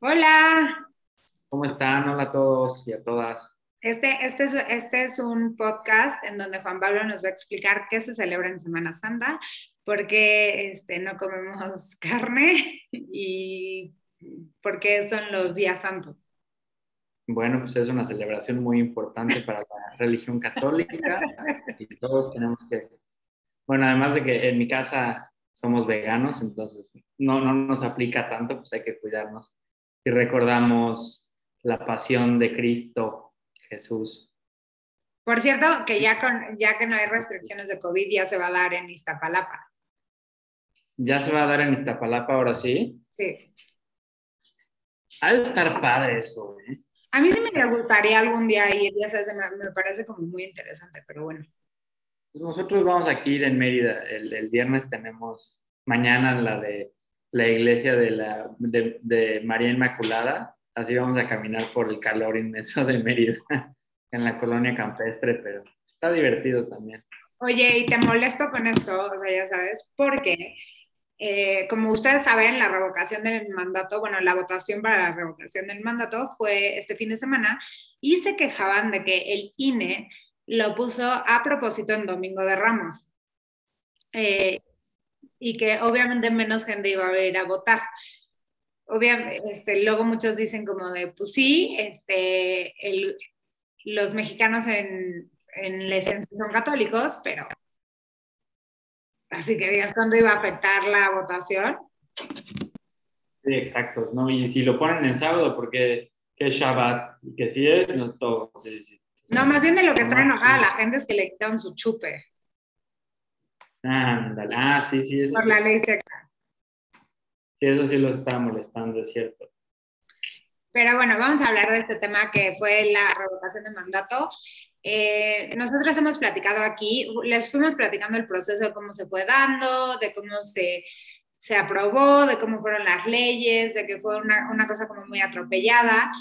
Hola. ¿Cómo están? Hola a todos y a todas. Este, este, es, este es un podcast en donde Juan Pablo nos va a explicar qué se celebra en Semana Santa, por qué este, no comemos carne y por qué son los días santos. Bueno, pues es una celebración muy importante para la religión católica y todos tenemos que, bueno, además de que en mi casa somos veganos, entonces no, no nos aplica tanto, pues hay que cuidarnos y recordamos la pasión de Cristo Jesús. Por cierto, que ya, con, ya que no hay restricciones de COVID, ya se va a dar en Iztapalapa. ¿Ya se va a dar en Iztapalapa ahora sí? Sí. Ha de estar padre eso, ¿eh? A mí sí me gustaría algún día ir, ya sabes, me, me parece como muy interesante, pero bueno. Pues nosotros vamos aquí ir en Mérida. El, el, viernes tenemos mañana la de la iglesia de, la, de, de, María Inmaculada. Así vamos a caminar por el calor inmenso de Mérida, en la colonia campestre, pero está divertido también. Oye, y te molesto con esto, o sea, ya sabes, porque eh, como ustedes saben, la revocación del mandato, bueno, la votación para la revocación del mandato fue este fin de semana y se quejaban de que el INE lo puso a propósito en Domingo de Ramos. Eh, y que obviamente menos gente iba a ir a votar. Obviamente, este, luego muchos dicen como de, pues sí, este, el, los mexicanos en, en la esencia son católicos, pero así que digas cuándo iba a afectar la votación. Sí, exacto, ¿no? Y si lo ponen en sábado, porque es Shabbat, y que sí es, no todo. No, más bien de lo que está enojada la gente es que le quitaron su chupe. Ándale, ah, sí, sí. Eso Por sí. la ley seca. Sí, eso sí lo está molestando, es cierto. Pero bueno, vamos a hablar de este tema que fue la revocación de mandato. Eh, nosotros hemos platicado aquí, les fuimos platicando el proceso de cómo se fue dando, de cómo se, se aprobó, de cómo fueron las leyes, de que fue una, una cosa como muy atropellada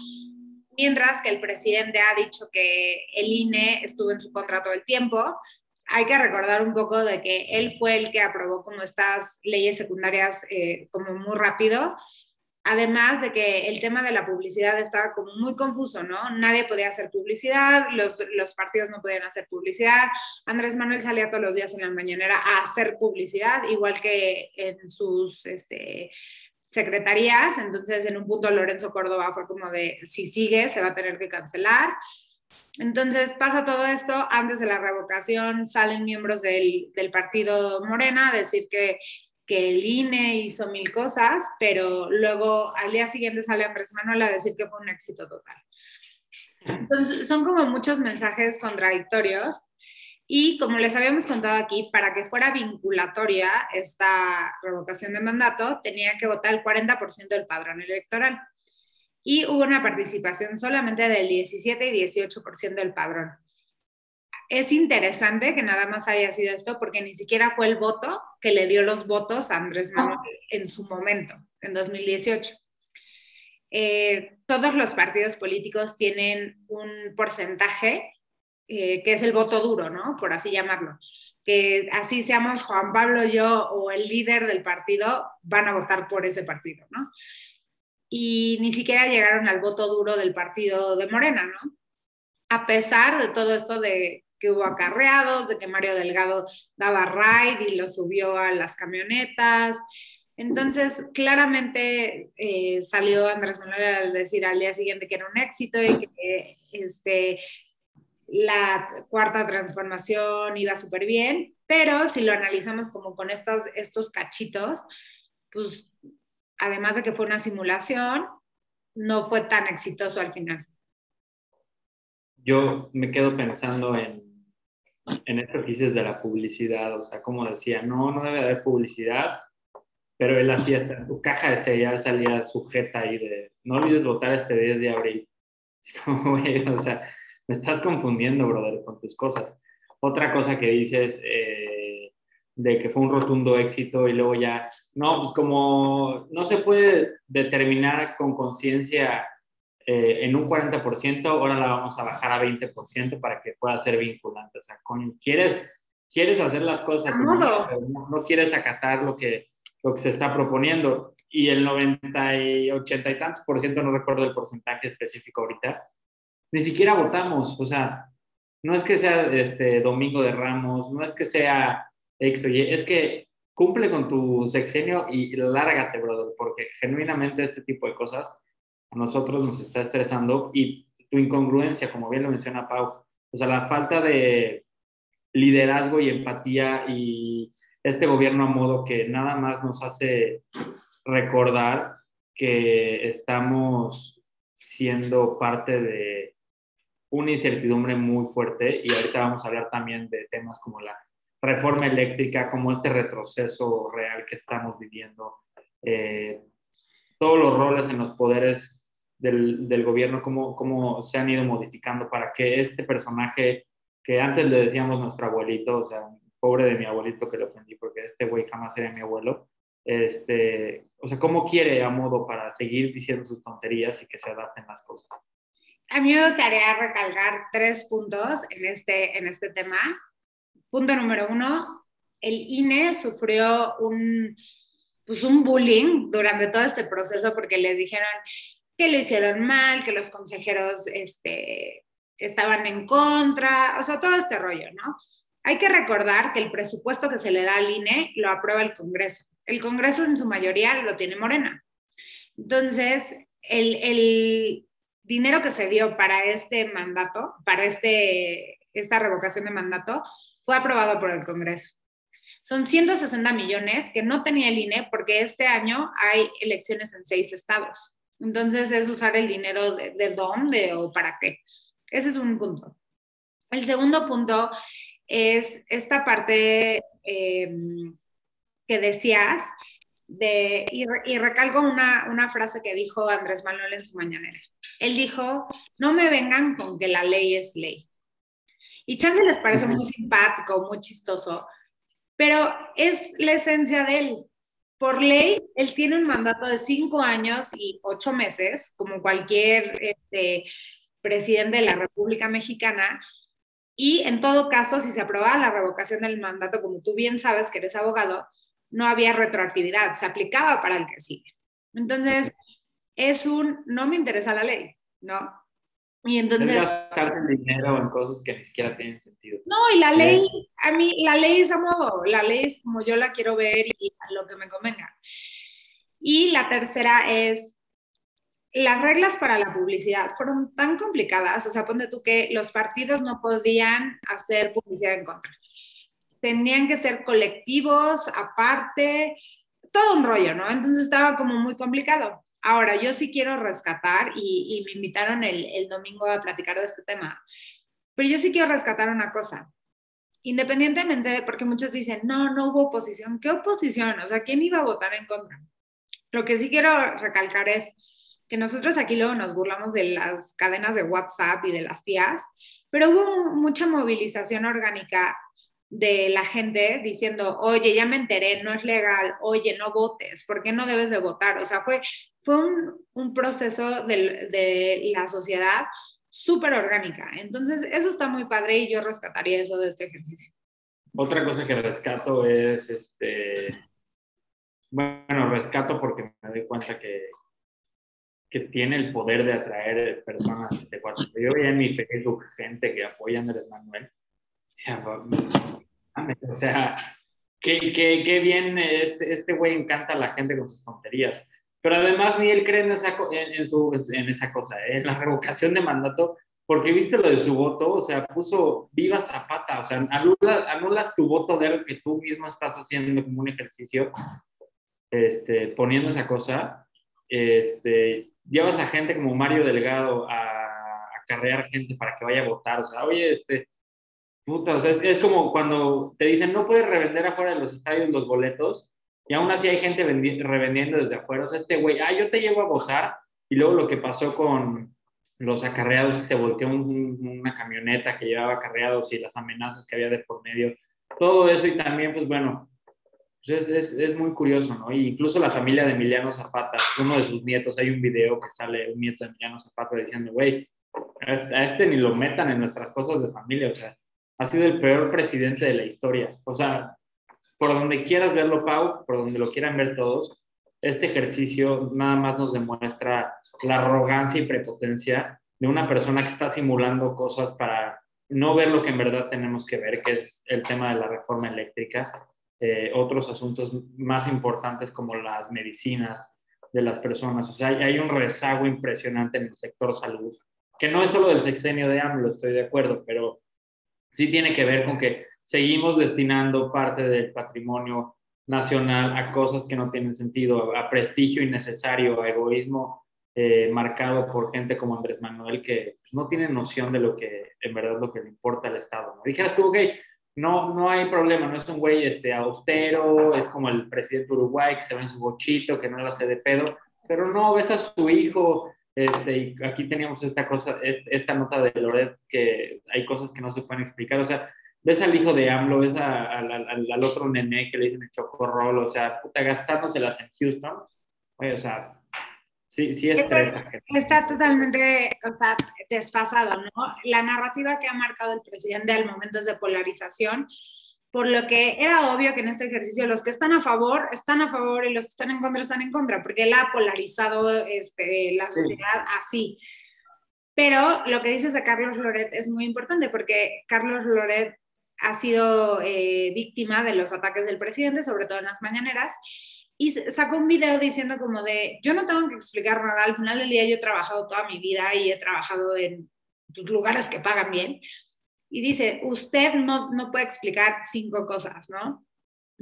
mientras que el presidente ha dicho que el INE estuvo en su contra todo el tiempo. Hay que recordar un poco de que él fue el que aprobó como estas leyes secundarias eh, como muy rápido. Además de que el tema de la publicidad estaba como muy confuso, ¿no? Nadie podía hacer publicidad, los, partidos no podían hacer publicidad. Andrés Manuel salía todos los días en la mañanera a hacer publicidad, igual que en sus este, secretarías, entonces en un punto Lorenzo Córdoba fue como de, si sigue, se va a tener que cancelar. Entonces pasa todo esto, antes de la revocación salen miembros del, partido Morena a decir que, que el INE hizo mil cosas, pero luego al día siguiente sale Andrés Manuel a decir que fue un éxito total. Entonces son como muchos mensajes contradictorios y como les habíamos contado aquí, para que fuera vinculatoria esta revocación de mandato, tenía que votar el 40% del padrón electoral. Y hubo una participación solamente del 17 y 18% del padrón. Es interesante que nada más haya sido esto porque ni siquiera fue el voto que le dio los votos a Andrés Manuel en su momento, en 2018. Eh, todos los partidos políticos tienen un porcentaje eh, que es el voto duro, ¿no? Por así llamarlo. Que así seamos Juan Pablo, yo o el líder del partido, van a votar por ese partido, ¿no? Y ni siquiera llegaron al voto duro del partido de Morena, ¿no? A pesar de todo esto de que hubo acarreados, de que Mario Delgado daba ride y lo subió a las camionetas. Entonces, claramente eh, salió Andrés Manuel a decir al día siguiente que era un éxito y que este, la cuarta transformación iba súper bien, pero si lo analizamos como con estas, estos cachitos, pues además de que fue una simulación, no fue tan exitoso al final. Yo me quedo pensando en, en esto que dices de la publicidad, o sea, como decía, no, no debe haber publicidad, pero él hacía hasta tu caja de cereal salía sujeta ahí de, no olvides votar este 10 de abril. Como, o sea, me estás confundiendo, brother, con tus cosas. Otra cosa que dices eh, de que fue un rotundo éxito y luego ya, no, pues como no se puede determinar con conciencia eh, en un 40%, ahora la vamos a bajar a 20% para que pueda ser vinculante. O sea, con, quieres, quieres hacer las cosas, no, no, no quieres acatar lo que, lo que se está proponiendo. y el 90 y 80 y tantos por ciento, no recuerdo el porcentaje específico ahorita, ni siquiera votamos. O sea, no es que sea este Domingo de Ramos, no es que sea X o Y, es que cumple con tu sexenio y lárgate, brother, porque genuinamente este tipo de cosas a nosotros nos está estresando y tu incongruencia, como bien lo menciona Pau, o sea, la falta de liderazgo y empatía y este gobierno a modo que nada más nos hace recordar que estamos siendo parte de una incertidumbre muy fuerte y ahorita vamos a hablar también de temas como la reforma eléctrica, como este retroceso real que estamos viviendo, eh, todos los roles en los poderes del, del gobierno, cómo, cómo se han ido modificando para que este personaje que antes le decíamos nuestro abuelito, o sea, pobre de mi abuelito que lo ofendí porque este güey jamás era mi abuelo, este, o sea, cómo quiere a modo para seguir diciendo sus tonterías y que se adapten las cosas. A mí me gustaría recalcar tres puntos en este, en este tema. Punto número uno, el INE sufrió un, pues un bullying durante todo este proceso porque les dijeron que lo hicieron mal, que los consejeros este, estaban en contra, o sea, todo este rollo, ¿no? Hay que recordar que el presupuesto que se le da al INE lo aprueba el Congreso. El Congreso en su mayoría lo tiene Morena. Entonces, el, el dinero que se dio para este mandato, para este, esta revocación de mandato, fue aprobado por el Congreso. Son 160 millones que no tenía el INE porque este año hay elecciones en seis estados. Entonces es usar el dinero de, de dónde o para qué. Ese es un punto. El segundo punto es esta parte em, que decías de, y, recalco una, una, frase que dijo Andrés Manuel en su mañanera. Él dijo, no me vengan con que la ley es ley. Y chance les parece muy simpático, muy chistoso, pero es la esencia de él. Por ley, él tiene un mandato de cinco años y ocho meses, como cualquier este, presidente de la República Mexicana, y en todo caso, si se aprobaba la revocación del mandato, como tú bien sabes que eres abogado, no había retroactividad, se aplicaba para el que sigue. Entonces, es un, no me interesa la ley, ¿no? Y entonces... Es gastar dinero en cosas que ni siquiera tienen sentido. No, y la ley, a mí, la ley es a modo, la ley es como yo la quiero ver y a lo que me convenga. Y la tercera es, las reglas para la publicidad fueron tan complicadas, o sea, ponte tú que los partidos no podían hacer publicidad en contra. Tenían que ser colectivos, aparte, todo un rollo, ¿no? Entonces estaba como muy complicado. Ahora, yo sí quiero rescatar, y, me invitaron el, domingo a platicar de este tema, pero yo sí quiero rescatar una cosa. Independientemente de, porque muchos dicen, no, no hubo oposición. ¿Qué oposición? O sea, ¿quién iba a votar en contra? Lo que sí quiero recalcar es, que nosotros aquí luego nos burlamos de las cadenas de WhatsApp y de las tías, pero hubo mucha movilización orgánica de la gente diciendo, oye, ya me enteré, no es legal, oye, no votes, ¿por qué no debes de votar? O sea, fue, fue un, un proceso de, de la sociedad súper orgánica. Entonces, eso está muy padre y yo rescataría eso de este ejercicio. Otra cosa que rescato es, este, bueno, rescato porque me doy cuenta que, que tiene el poder de atraer personas. Este, cuando yo veía en mi Facebook gente que apoya a Andrés Manuel, o sea, qué, qué, qué bien este, este güey encanta a la gente con sus tonterías. Pero además ni él cree en esa, en, su, en esa cosa, ¿eh? en la revocación de mandato, porque viste lo de su voto, o sea, puso viva Zapata, o sea, anulas tu voto de algo que tú mismo estás haciendo como un ejercicio, este, poniendo esa cosa, este, llevas a gente como Mario Delgado a acarrear gente para que vaya a votar, o sea, oye, este, puta, o sea, es, como cuando te dicen no puedes revender afuera de los estadios los boletos y aún así hay gente revendiendo desde afuera, o sea, este güey, ah, yo te llevo a votar y luego lo que pasó con los acarreados que se volteó una camioneta que llevaba acarreados y las amenazas que había de por medio, todo eso y también, pues bueno, pues es, es, muy curioso, ¿no? Y incluso la familia de Emiliano Zapata, uno de sus nietos, hay un video que sale un nieto de Emiliano Zapata diciendo, güey, a este, ni lo metan en nuestras cosas de familia, o sea, ha sido el peor presidente de la historia. O sea, por donde quieras verlo, Pau, por donde lo quieran ver todos, este ejercicio nada más nos demuestra la arrogancia y prepotencia de una persona que está simulando cosas para no ver lo que en verdad tenemos que ver, que es el tema de la reforma eléctrica, eh, otros asuntos más importantes como las medicinas de las personas. O sea, hay, un rezago impresionante en el sector salud, que no es solo del sexenio de AMLO, estoy de acuerdo, pero sí tiene que ver con que seguimos destinando parte del patrimonio nacional a cosas que no tienen sentido, a prestigio innecesario, a egoísmo eh, marcado por gente como Andrés Manuel que pues, no tiene noción de lo que en verdad lo que le importa al Estado. ¿no? Dijeras tú, ok, no, no hay problema, no es un güey este, austero, es como el presidente de Uruguay que se ve en su bochito, que no lo hace de pedo, pero no, ves a su hijo, este, y aquí teníamos esta cosa, esta nota de Loret, que hay cosas que no se pueden explicar, o sea, ves al hijo de AMLO, ves al otro nené que le dicen el chocorrol, o sea, puta, gastándoselas en Houston, oye, o sea, sí, sí estresa. Está totalmente, o sea, desfasado, ¿no? La narrativa que ha marcado el presidente al momento es de polarización, por lo que era obvio que en este ejercicio los que están a favor están a favor y los que están en contra están en contra, porque él ha polarizado este, la sociedad así. Pero lo que dices de Carlos Loret es muy importante porque Carlos Loret ha sido eh, víctima de los ataques del presidente, sobre todo en las mañaneras, y sacó un video diciendo como de, yo no tengo que explicar nada, al final del día yo he trabajado toda mi vida y he trabajado en lugares que pagan bien. Y dice, usted no, no puede explicar cinco cosas, ¿no?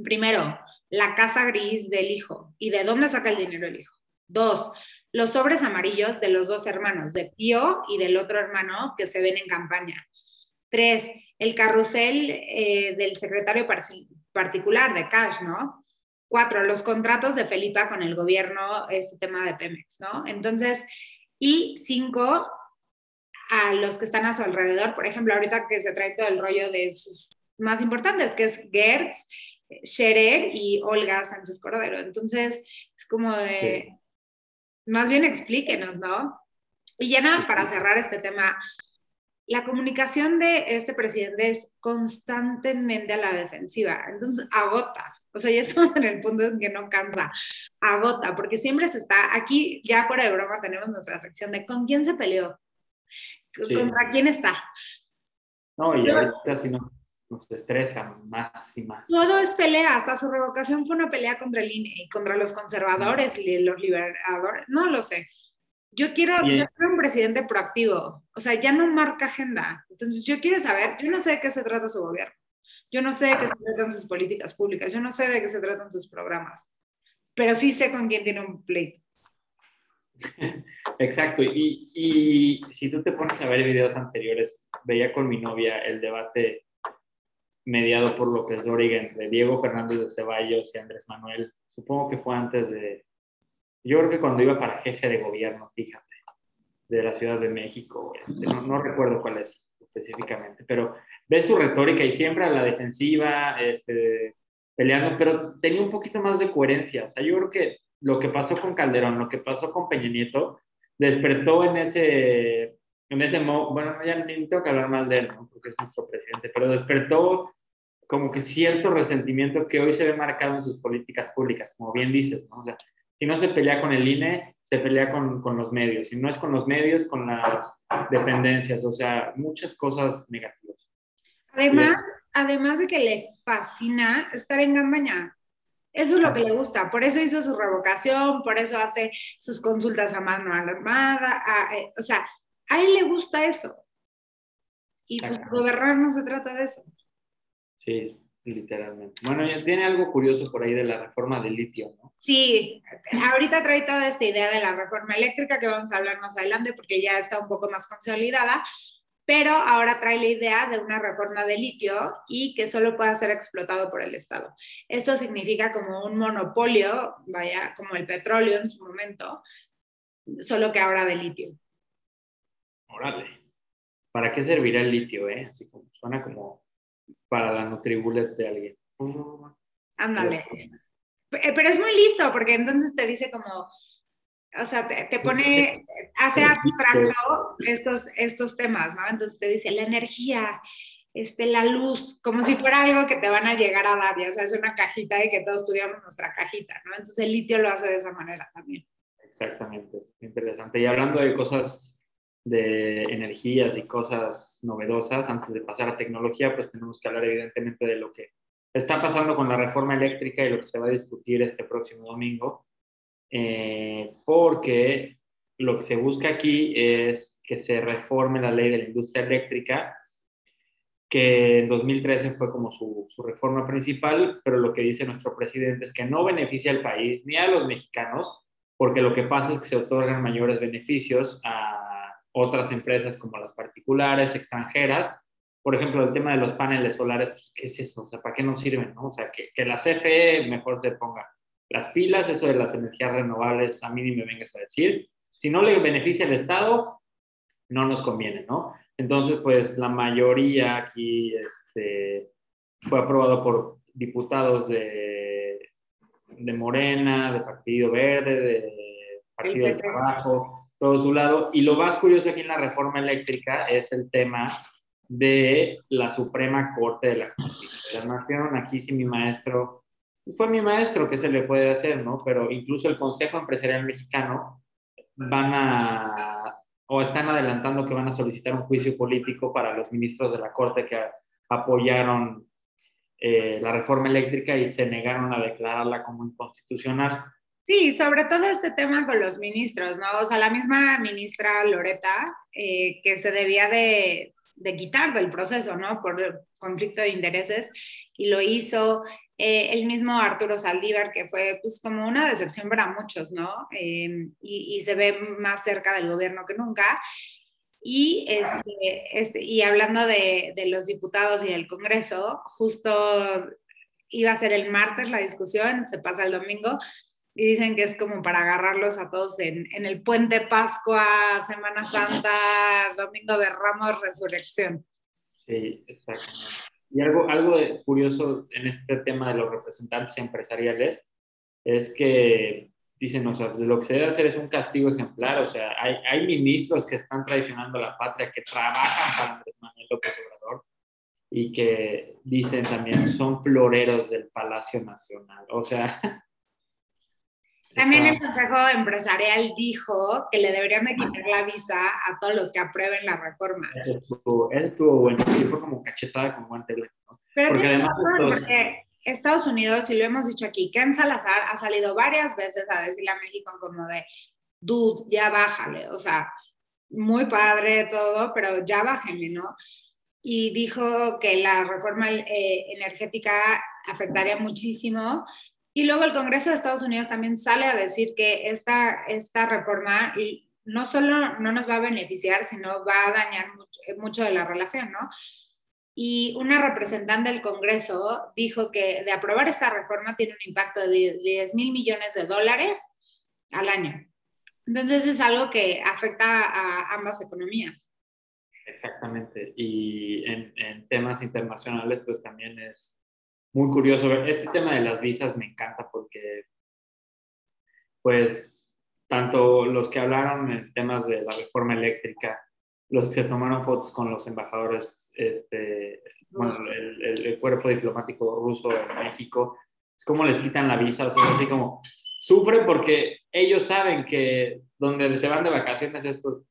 Primero, la casa gris del hijo y de dónde saca el dinero el hijo. Dos, los sobres amarillos de los dos hermanos, de Pío y del otro hermano que se ven en campaña. Tres, el carrusel eh, del secretario particular de Cash, ¿no? Cuatro, los contratos de Felipa con el gobierno, este tema de Pemex, ¿no? Entonces, y cinco, a los que están a su alrededor, por ejemplo, ahorita que se trae todo el rollo de sus más importantes, que es Gertz, Scherer y Olga Sánchez Cordero. Entonces, es como de, más bien explíquenos, ¿no? Y ya nada más para cerrar este tema, la comunicación de este presidente es constantemente a la defensiva, entonces agota. O sea, ya estamos en el punto en que no cansa, agota, porque siempre se está, aquí ya fuera de broma tenemos nuestra sección de con quién se peleó, contra quién está. No, y ahorita sí nos, nos estresa más y más. Todo es pelea, hasta su revocación fue una pelea contra el INE y contra los conservadores y los liberadores, no lo sé. Yo quiero, un presidente proactivo, o sea, ya no marca agenda. Entonces, yo quiero saber, yo no sé de qué se trata su gobierno. Yo no sé de qué se tratan sus políticas públicas, yo no sé de qué se tratan sus programas, pero sí sé con quién tiene un pleito. Exacto, y, y, si tú te pones a ver videos anteriores, veía con mi novia el debate mediado por López Dóriga entre Diego Fernández de Ceballos y Andrés Manuel. Supongo que fue antes de, yo creo que cuando iba para jefe de gobierno, fíjate, de la Ciudad de México, este, no, no recuerdo cuál es específicamente, pero ves su retórica y siempre a la defensiva, este, peleando, pero tenía un poquito más de coherencia. O sea, yo creo que lo que pasó con Calderón, lo que pasó con Peña Nieto, despertó en ese, en ese bueno, ya ni tengo que hablar mal de él, porque es nuestro presidente, pero despertó como que cierto resentimiento que hoy se ve marcado en sus políticas públicas, como bien dices, ¿no? O sea, si no se pelea con el INE, se pelea con, con, los medios. Si no es con los medios, con las dependencias. O sea, muchas cosas negativas. Además, además de que le fascina estar en campaña. Eso es lo que le gusta. Por eso hizo su revocación, por eso hace sus consultas a mano armada. Eh, o sea, a él le gusta eso. Y pues gobernar no se trata de eso. Sí, literalmente. Bueno, ya tiene algo curioso por ahí de la reforma del litio, ¿no? Sí, ahorita trae toda esta idea de la reforma eléctrica que vamos a hablar más adelante porque ya está un poco más consolidada, pero ahora trae la idea de una reforma de litio y que solo pueda ser explotado por el Estado. Esto significa como un monopolio, vaya, como el petróleo en su momento, solo que ahora de litio. Órale. ¿Para qué servirá el litio, eh? Así como suena como para la Nutribullet de alguien. Ándale. Pero es muy listo porque entonces te dice como, o sea, te, pone, hace abstracto estos, estos temas, ¿no? Entonces te dice la energía, este, la luz, como si fuera algo que te van a llegar a dar, ya sabes, una cajita y que todos tuviéramos nuestra cajita, ¿no? Entonces el litio lo hace de esa manera también. Exactamente, es interesante. Y hablando de cosas de energías y cosas novedosas, antes de pasar a tecnología, pues tenemos que hablar evidentemente de lo que está pasando con la reforma eléctrica y lo que se va a discutir este próximo domingo, eh, porque lo que se busca aquí es que se reforme la ley de la industria eléctrica que en 2013 fue como su, su, reforma principal, pero lo que dice nuestro presidente es que no beneficia al país ni a los mexicanos, porque lo que pasa es que se otorgan mayores beneficios a otras empresas como las particulares, extranjeras. Por ejemplo, el tema de los paneles solares, pues, ¿qué es eso? O sea, ¿para qué nos sirven? No? O sea, que, que la CFE mejor se ponga las pilas, eso de las energías renovables, a mí ni me vengas a decir. Si no le beneficia al Estado, no nos conviene, ¿no? Entonces, pues la mayoría aquí este, fue aprobado por diputados de, de Morena, de Partido Verde, de Partido del Trabajo, todo su lado. Y lo más curioso aquí en la reforma eléctrica es el tema de la Suprema Corte de la Justicia Nación. Aquí sí mi maestro, fue mi maestro, ¿qué se le puede hacer, no? Pero incluso el Consejo Empresarial Mexicano van a o están adelantando que van a solicitar un juicio político para los ministros de la Corte que apoyaron eh, la reforma eléctrica y se negaron a declararla como inconstitucional. Sí, sobre todo este tema con los ministros, ¿no? O sea, la misma ministra Loreta, eh, que se debía de, de, quitar del proceso, ¿no? Por conflicto de intereses, y lo hizo. Eh, el mismo Arturo Saldívar, que fue pues como una decepción para muchos, ¿no? Eh, y, se ve más cerca del gobierno que nunca. Y, este, este, y hablando de, de, los diputados y del Congreso, justo iba a ser el martes la discusión, se pasa el domingo, y dicen que es como para agarrarlos a todos en, en el puente Pascua, Semana Santa, Domingo de Ramos, Resurrección. Sí, está y algo, algo curioso en este tema de los representantes empresariales es que dicen, o sea, lo que se debe hacer es un castigo ejemplar, o sea, hay, hay ministros que están traicionando a la patria, que trabajan para Andrés Manuel López Obrador y que dicen también son floreros del Palacio Nacional, o sea, También el Consejo Empresarial dijo que le deberían de quitar la visa a todos los que aprueben la reforma. Eso estuvo, eso estuvo bueno, sí fue como cachetada con guante ¿no? Pero porque además porque Estados Unidos, y lo hemos dicho aquí, Ken Salazar ha salido varias veces a decirle a México como de, dude, ya bájale, o sea, muy padre todo, pero ya bájenle, ¿no? Y dijo que la reforma eh, energética afectaría muchísimo y luego el Congreso de Estados Unidos también sale a decir que esta, esta reforma no solo no nos va a beneficiar, sino va a dañar mucho, de la relación, ¿no? Y una representante del Congreso dijo que de aprobar esta reforma tiene un impacto de 10 mil millones de dólares al año. Entonces es algo que afecta a ambas economías. Exactamente. Y en, en temas internacionales, pues también es muy curioso. Este tema de las visas me encanta porque, pues, tanto los que hablaron en temas de la reforma eléctrica, los que se tomaron fotos con los embajadores, este, bueno, el, el, cuerpo diplomático ruso en México, es como les quitan la visa, o sea, así como sufren porque ellos saben que donde se van de vacaciones estos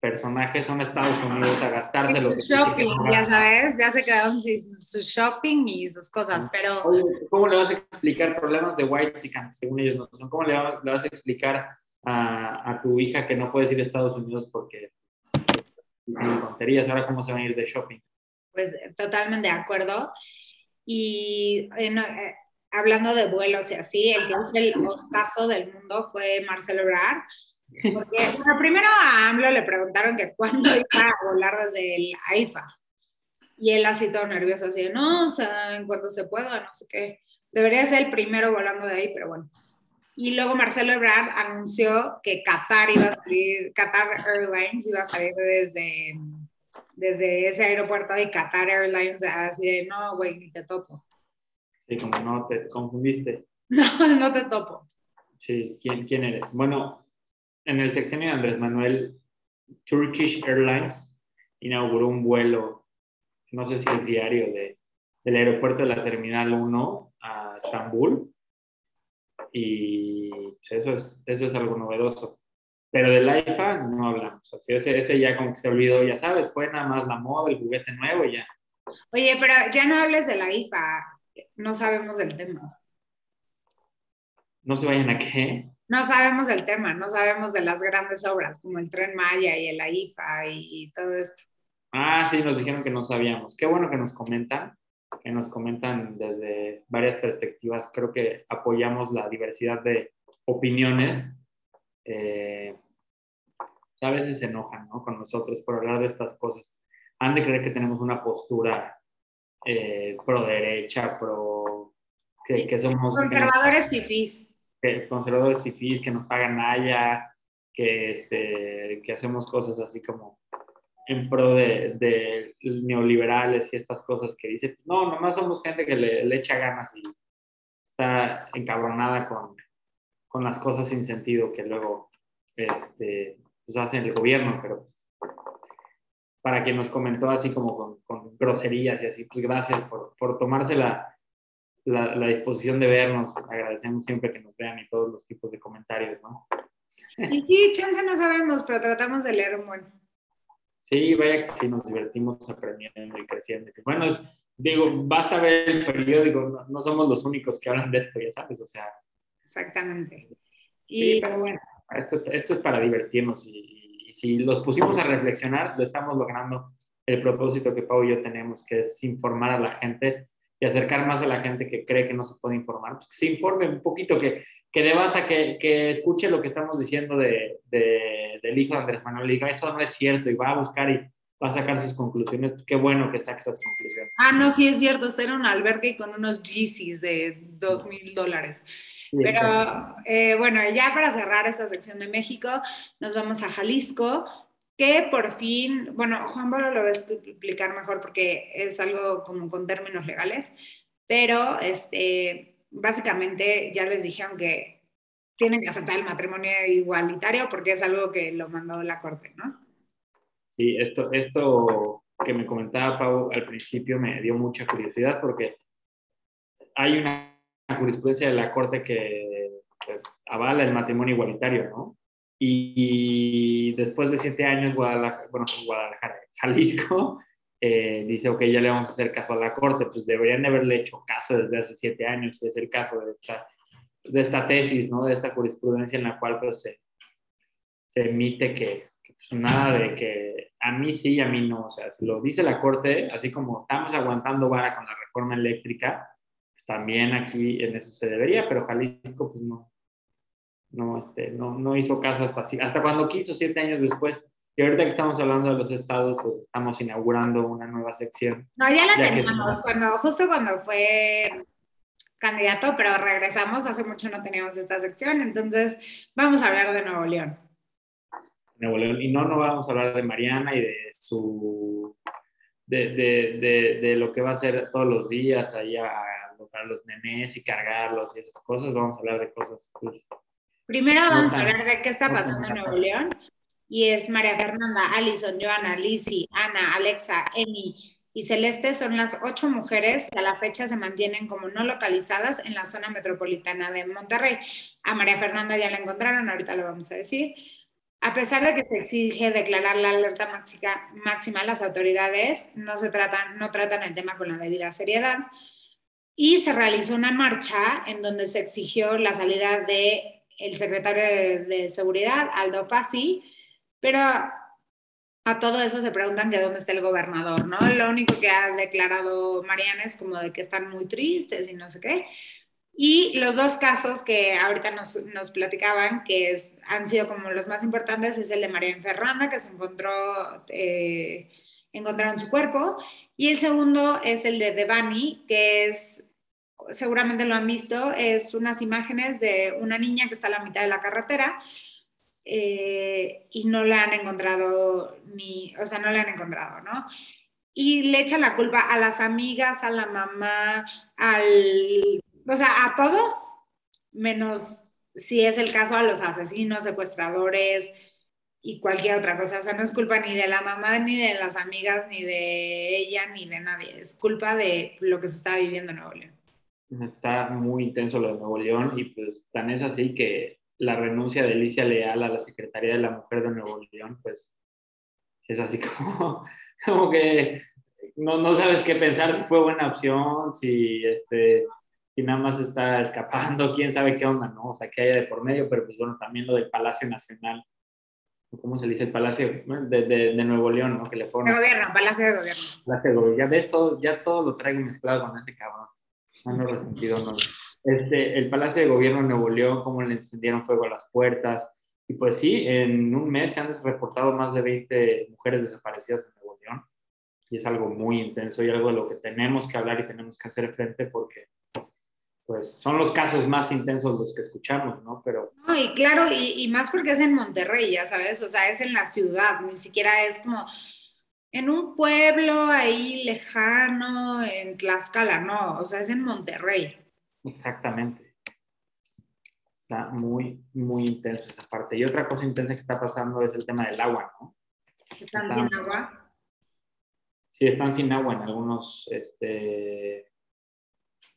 personajes son Estados Unidos a gastárselo. Su shopping, ya sabes, ya se quedaron sin su shopping y sus cosas, pero... ¿Cómo le vas a explicar problemas de white según ellos no son? ¿Cómo le, vas a explicar a, a, tu hija que no puedes ir a Estados Unidos porque tiene tonterías? Ahora, ¿cómo se van a ir de shopping? Pues totalmente de acuerdo. Y eh, hablando de vuelos y así, el que es el hostazo del mundo fue Marcelo Ebrard porque, bueno, primero a AMLO le preguntaron que cuándo iba a volar desde el AIFA. Y él así todo nervioso, así, no, o sea, en cuanto se pueda, no sé qué. Debería ser el primero volando de ahí, pero bueno. Y luego Marcelo Ebrard anunció que Qatar iba a salir, Qatar Airlines iba a salir desde, desde ese aeropuerto y Qatar Airlines así de, no, güey, ni te topo. Sí, como no te confundiste. No, no te topo. Sí, ¿quién, quién eres? Bueno, en el sexenio de Andrés Manuel, Turkish Airlines inauguró un vuelo no sé si es diario, de, del aeropuerto de la Terminal 1 a Estambul. Y pues, eso, es, eso es algo novedoso. Pero del IFA no hablamos. Así, ese, ese ya como que se olvidó, ya sabes, fue nada más la moda, el juguete nuevo y ya. Oye, pero ya no hables de la IFA, no sabemos del tema. ¿No se vayan a qué? No sabemos del tema, no sabemos de las grandes obras como el Tren Maya y el IFA y todo esto. Ah, sí, nos dijeron que no sabíamos. Qué bueno que nos comentan, que nos comentan desde varias perspectivas. Creo que apoyamos la diversidad de opiniones. Eh, a veces se enojan ¿no? con nosotros por hablar de estas cosas. Han de creer que tenemos una postura eh, pro derecha, pro. que, somos. Conservadores fifís. Que, conservadores fifís, que nos pagan allá, que, este, que hacemos cosas así como en pro de, neoliberales y estas cosas que dicen, no, nomás somos gente que le, echa ganas y está encabronada con, con, las cosas sin sentido que luego este, pues hacen el gobierno, pero para quien nos comentó así como con, groserías y así, pues gracias por, por tomarse la, la, disposición de vernos, agradecemos siempre que nos vean y todos los tipos de comentarios, ¿no? Y sí, chance no sabemos, pero tratamos de leer un buen. Sí, vaya que sí nos divertimos aprendiendo y creciendo. Bueno, es, digo, basta ver el periódico, no, somos los únicos que hablan de esto, ya sabes, o sea. Exactamente. Y, sí, pero bueno, esto, esto es para divertirnos y, y, si los pusimos a reflexionar, lo estamos logrando el propósito que Pau y yo tenemos, que es informar a la gente y acercar más a la gente que cree que no se puede informar, pues que se informe un poquito, que, que debata, que, que, escuche lo que estamos diciendo de, de, del hijo de Andrés Manuel y diga, eso no es cierto, y va a buscar y va a sacar sus conclusiones. Qué bueno que saque esas conclusiones. Ah, no, sí es cierto, está en un albergue con unos Yeezys de dos mil dólares. Pero eh, bueno, ya para cerrar esta sección de México, nos vamos a Jalisco, que por fin, bueno, Juan Pablo lo va a explicar mejor porque es algo como con términos legales, pero este básicamente ya les dijeron que tienen que aceptar el matrimonio igualitario porque es algo que lo mandó la corte, ¿no? Sí, esto, esto que me comentaba Pau al principio me dio mucha curiosidad porque hay una jurisprudencia de la corte que pues, avala el matrimonio igualitario, ¿no? Y, después de siete años, Guadalajara, bueno, Guadalajara, Jalisco, eh, dice, ok, ya le vamos a hacer caso a la Corte, pues deberían haberle hecho caso desde hace siete años, que es el caso de esta, de esta tesis, ¿no? De esta jurisprudencia en la cual pues, se, se emite que, pues, nada de que a mí sí y a mí no, o sea, si lo dice la Corte, así como estamos aguantando vara con la reforma eléctrica, pues, también aquí en eso se debería, pero Jalisco pues no, no, este, no, no hizo caso hasta, hasta cuando quiso, siete años después. Y ahorita que estamos hablando de los estados, pues estamos inaugurando una nueva sección. No, ya la teníamos, cuando, justo cuando fue candidato, pero regresamos, hace mucho no teníamos esta sección, entonces vamos a hablar de Nuevo León. Nuevo León, y no, no vamos a hablar de Mariana y de su, de, de, de, de lo que va a hacer todos los días ahí a, a los nenes y cargarlos y esas cosas, vamos a hablar de cosas pues, Primero vamos a hablar de qué está pasando en Nuevo León. Y es María Fernanda, Alison, Joana, Lizzie, Ana, Alexa, Emi y Celeste son las ocho mujeres que a la fecha se mantienen como no localizadas en la zona metropolitana de Monterrey. A María Fernanda ya la encontraron, ahorita lo vamos a decir. A pesar de que se exige declarar la alerta máxima, máxima las autoridades no, se tratan, no tratan el tema con la debida seriedad. Y se realizó una marcha en donde se exigió la salida de el secretario de, Seguridad, Aldo Fassi, pero a todo eso se preguntan que dónde está el gobernador, ¿no? Lo único que ha declarado Mariana es como de que están muy tristes y no sé qué. Y los dos casos que ahorita nos, platicaban, que han sido como los más importantes, es el de María Ferranda, que se encontró, eh, encontraron su cuerpo, y el segundo es el de Devani, que es seguramente lo han visto, es unas imágenes de una niña que está a la mitad de la carretera eh, y no la han encontrado ni, o sea, no la han encontrado, ¿no? Y le echa la culpa a las amigas, a la mamá, al, o sea, a todos, menos si es el caso a los asesinos, secuestradores y cualquier otra cosa. O sea, no es culpa ni de la mamá, ni de las amigas, ni de ella, ni de nadie. Es culpa de lo que se está viviendo en Nuevo León. Está muy intenso lo de Nuevo León y pues tan es así que la renuncia de Alicia Leal a la Secretaría de la Mujer de Nuevo León, pues es así como, como que no, no sabes qué pensar, si fue buena opción, si, este, si nada más está escapando, quién sabe qué onda, ¿no? O sea, qué hay de por medio, pero pues bueno, también lo del Palacio Nacional, ¿cómo se dice? El Palacio de, de, de Nuevo León, ¿no? Que le fueron... De gobierno, Palacio de Gobierno. Palacio de Gobierno, ya ves todo, ya todo lo traigo mezclado con ese cabrón. No, no resentido, no. Este, el Palacio de Gobierno de Nuevo León, cómo le encendieron fuego a las puertas, y pues sí, en un mes se han reportado más de 20 mujeres desaparecidas en Nuevo León y es algo muy intenso y algo de lo que tenemos que hablar y tenemos que hacer frente porque pues son los casos más intensos los que escuchamos, ¿no? Pero... No, y claro, y, y, más porque es en Monterrey, ya sabes, o sea, es en la ciudad, ni siquiera es como en un pueblo ahí lejano, en Tlaxcala, no, o sea, es en Monterrey. Exactamente. Está muy, muy intenso esa parte. Y otra cosa intensa que está pasando es el tema del agua, ¿no? ¿Están, sin agua? Sí, están sin agua en algunos, este,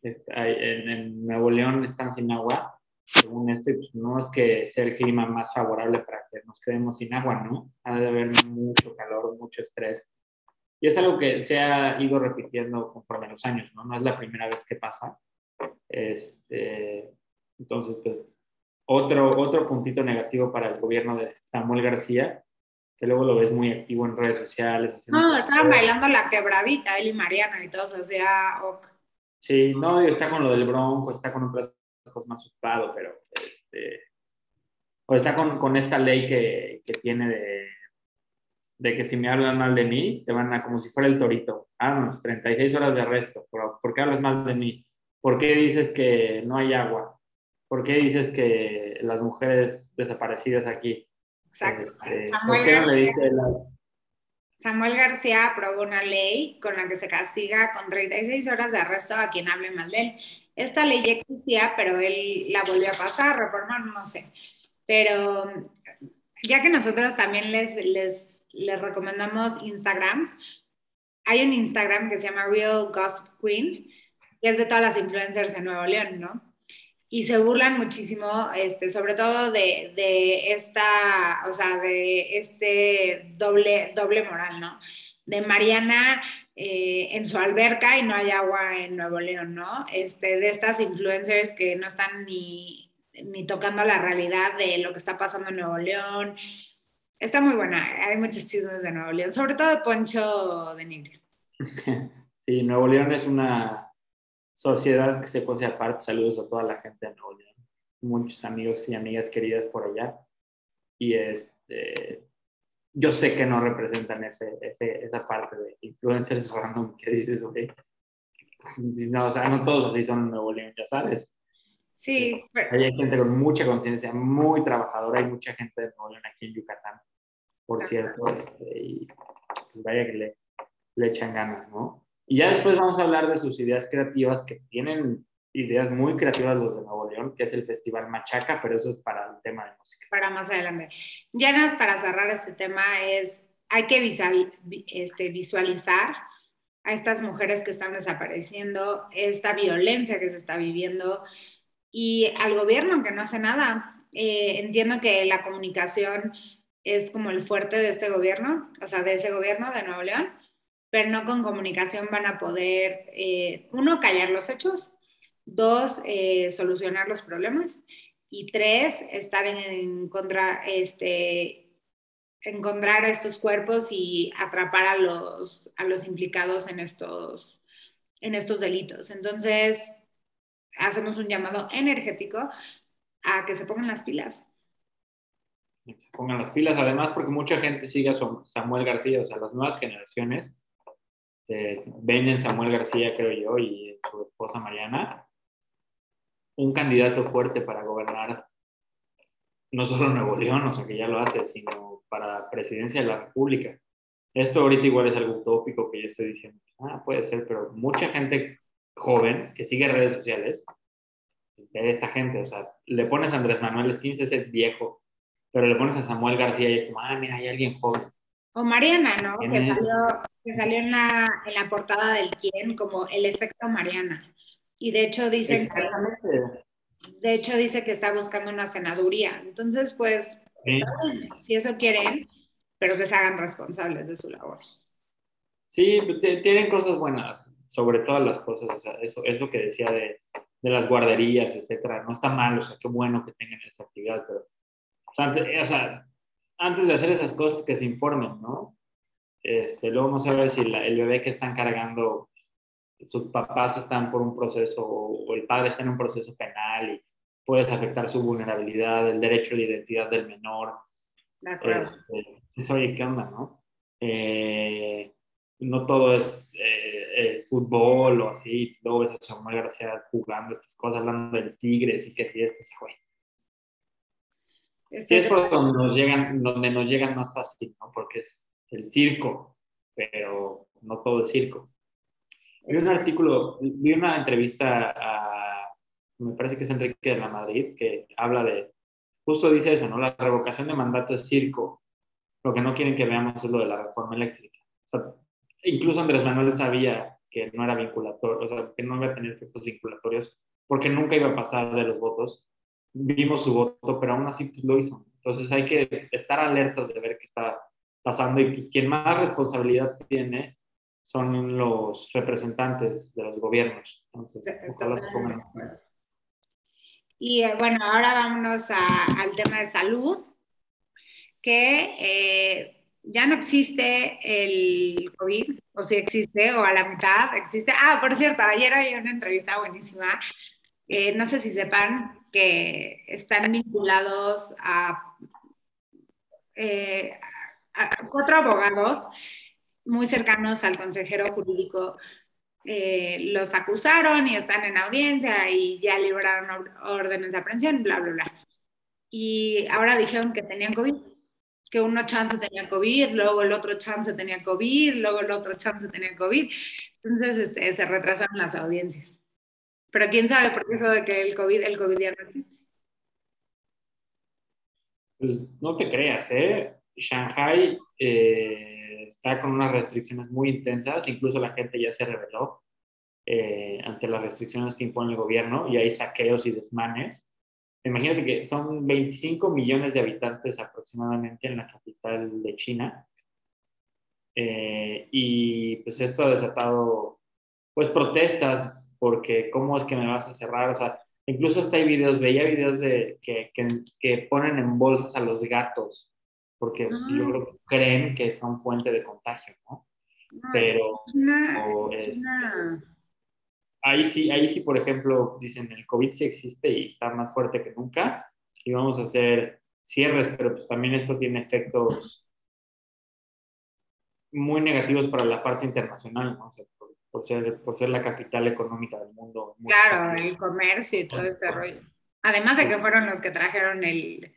este en, Nuevo León están sin agua, según esto, pues no es que sea el clima más favorable para que nos quedemos sin agua, ¿no? Ha de haber mucho calor, mucho estrés. Y es algo que se ha ido repitiendo conforme los años, ¿no? No es la primera vez que pasa. Este, entonces, pues otro, otro puntito negativo para el gobierno de Samuel García, que luego lo ves muy activo en redes sociales. No, estaban bailando la quebradita, él y Mariana y todos, o sea, ok. Sí, no, está con lo del bronco, está con otras más ocupado, pero este, o está con, con esta ley que, que, tiene de, de que si me hablan mal de mí, te van a, como si fuera el torito, ah, 36 horas de arresto, ¿por, ¿por qué hablas mal de mí? ¿Por qué dices que no hay agua? ¿Por qué dices que las mujeres desaparecidas aquí? Exacto. Este, Samuel, García, Samuel García aprobó una ley con la que se castiga con 36 horas de arresto a quien hable mal de él. Esta ley ya existía, pero él la volvió a pasar, reformar, no sé. Pero ya que nosotros también les, les, les recomendamos Instagrams, hay un Instagram que se llama Real Gossip Queen, que es de todas las influencers de Nuevo León, ¿no? y se burlan muchísimo, este, sobre todo de, de, esta, o sea, de este doble, doble moral, ¿no? De Mariana eh, en su alberca y no hay agua en Nuevo León, ¿no? Este, de estas influencers que no están ni, ni tocando la realidad de lo que está pasando en Nuevo León. Está muy buena, hay muchos chismes de Nuevo León, sobre todo de Poncho de Nigris. Sí, Nuevo León es una sociedad que se conoce aparte. Saludos a toda la gente de Nuevo León, muchos amigos y amigas queridas por allá. Y este, yo sé que no representan ese, ese, esa parte de influencers random que dices, güey. No, o sea, no todos así son en Nuevo León, ya sabes. Sí. Hay gente con mucha conciencia, muy trabajadora, hay mucha gente de Nuevo León aquí en Yucatán, por cierto, este, y pues vaya que le, le echan ganas, ¿no? Y ya después vamos a hablar de sus ideas creativas, que tienen ideas muy creativas los de Nuevo León, que es el Festival Machaca, pero eso es para el tema de música. Para más adelante. Ya nada para cerrar este tema es, hay que este, visualizar a estas mujeres que están desapareciendo, esta violencia que se está viviendo y al gobierno que no hace nada. Eh, entiendo que la comunicación es como el fuerte de este gobierno, o sea, de ese gobierno de Nuevo León, pero no con comunicación van a poder, eh, uno, callar los hechos, dos, eh, solucionar los problemas y tres, estar en, contra, este, encontrar estos cuerpos y atrapar a los, a los implicados en estos, en estos delitos. Entonces, hacemos un llamado energético a que se pongan las pilas. Se pongan las pilas, además, porque mucha gente sigue a Samuel García, o sea, las nuevas generaciones este, ven en Samuel García, creo yo, y su esposa Mariana, un candidato fuerte para gobernar no solo Nuevo León, o sea, que ya lo hace, sino para presidencia de la República. Esto ahorita igual es algo utópico que yo estoy diciendo. Ah, puede ser, pero mucha gente joven que sigue redes sociales, de esta gente, o sea, le pones a Andrés Manuel 15 ese viejo, pero le pones a Samuel García y es como, ah, mira, hay alguien joven. O Mariana, ¿no? Que salió, que salió en, la, en la portada del quién como el efecto Mariana. Y de hecho dice de hecho dice que está buscando una senaduría. Entonces, pues, si eso quieren, pero que se hagan responsables de su labor. Sí, tienen cosas buenas, sobre todas las cosas, o sea, eso, eso que decía de, de las guarderías, etcétera, no está mal, o sea, qué bueno que tengan esa actividad, pero, o sea, antes, o sea, antes de hacer esas cosas, que se informen, ¿no? Este, luego no sabe si el bebé que están cargando, sus papás están por un proceso o, el padre está en un proceso penal y puedes afectar su vulnerabilidad, el derecho de identidad del menor. De acuerdo. Este, oye, ¿qué onda, no? Eh, no todo es eh, fútbol o así, luego ves a Samuel García jugando estas cosas, hablando del Tigres y que si esto se fue. Sí, es por donde nos, llegan, donde nos llegan más fácil, ¿no? Porque es el circo, pero no todo es circo. Vi un artículo, vi una entrevista a, me parece que es Enrique de la Madrid, que habla de, justo dice eso, ¿no? La revocación de mandato es circo. Lo que no quieren que veamos es lo de la reforma eléctrica. Incluso Andrés Manuel sabía que no era vinculatorio, o sea, que no iba a tener efectos vinculatorios, porque nunca iba a pasar de los votos. Vimos su voto, pero aún así pues, lo hizo. Entonces hay que estar alertas de ver qué está pasando y quien más responsabilidad tiene son los representantes de los gobiernos. Entonces, Y eh, bueno, ahora vámonos al tema de salud, que eh, ya no existe el COVID, o si existe, o a la mitad existe. Ah, por cierto, ayer hay una entrevista buenísima. Eh, no sé si sepan que están vinculados a, eh, cuatro abogados muy cercanos al consejero jurídico. Eh, los acusaron y están en audiencia y ya libraron órdenes de aprehensión, bla, bla, bla. Y ahora dijeron que tenían COVID que uno chance tenía COVID, luego el otro chance tenía COVID, luego el otro chance tenía COVID. Entonces este, se retrasaron las audiencias. Pero quién sabe por qué eso de que el COVID, el COVID ya no existe. Pues no te creas, ¿eh? Shanghai eh, está con unas restricciones muy intensas, incluso la gente ya se rebeló eh, ante las restricciones que impone el gobierno y hay saqueos y desmanes imagínate que son 25 millones de habitantes aproximadamente en la capital de China. Eh, y pues esto ha desatado pues protestas porque cómo es que me vas a cerrar, o sea, incluso hasta hay videos, veía videos de que, que, ponen en bolsas a los gatos porque ah. yo creo que creen que son fuente de contagio, ¿no? Pero ahí sí, ahí sí, por ejemplo, dicen el COVID sí existe y está más fuerte que nunca y vamos a hacer cierres, pero pues también esto tiene efectos muy negativos para la parte internacional, ¿no? por, ser, por ser la capital económica del mundo. Claro, el comercio y todo este rollo. Además de que fueron los que trajeron el...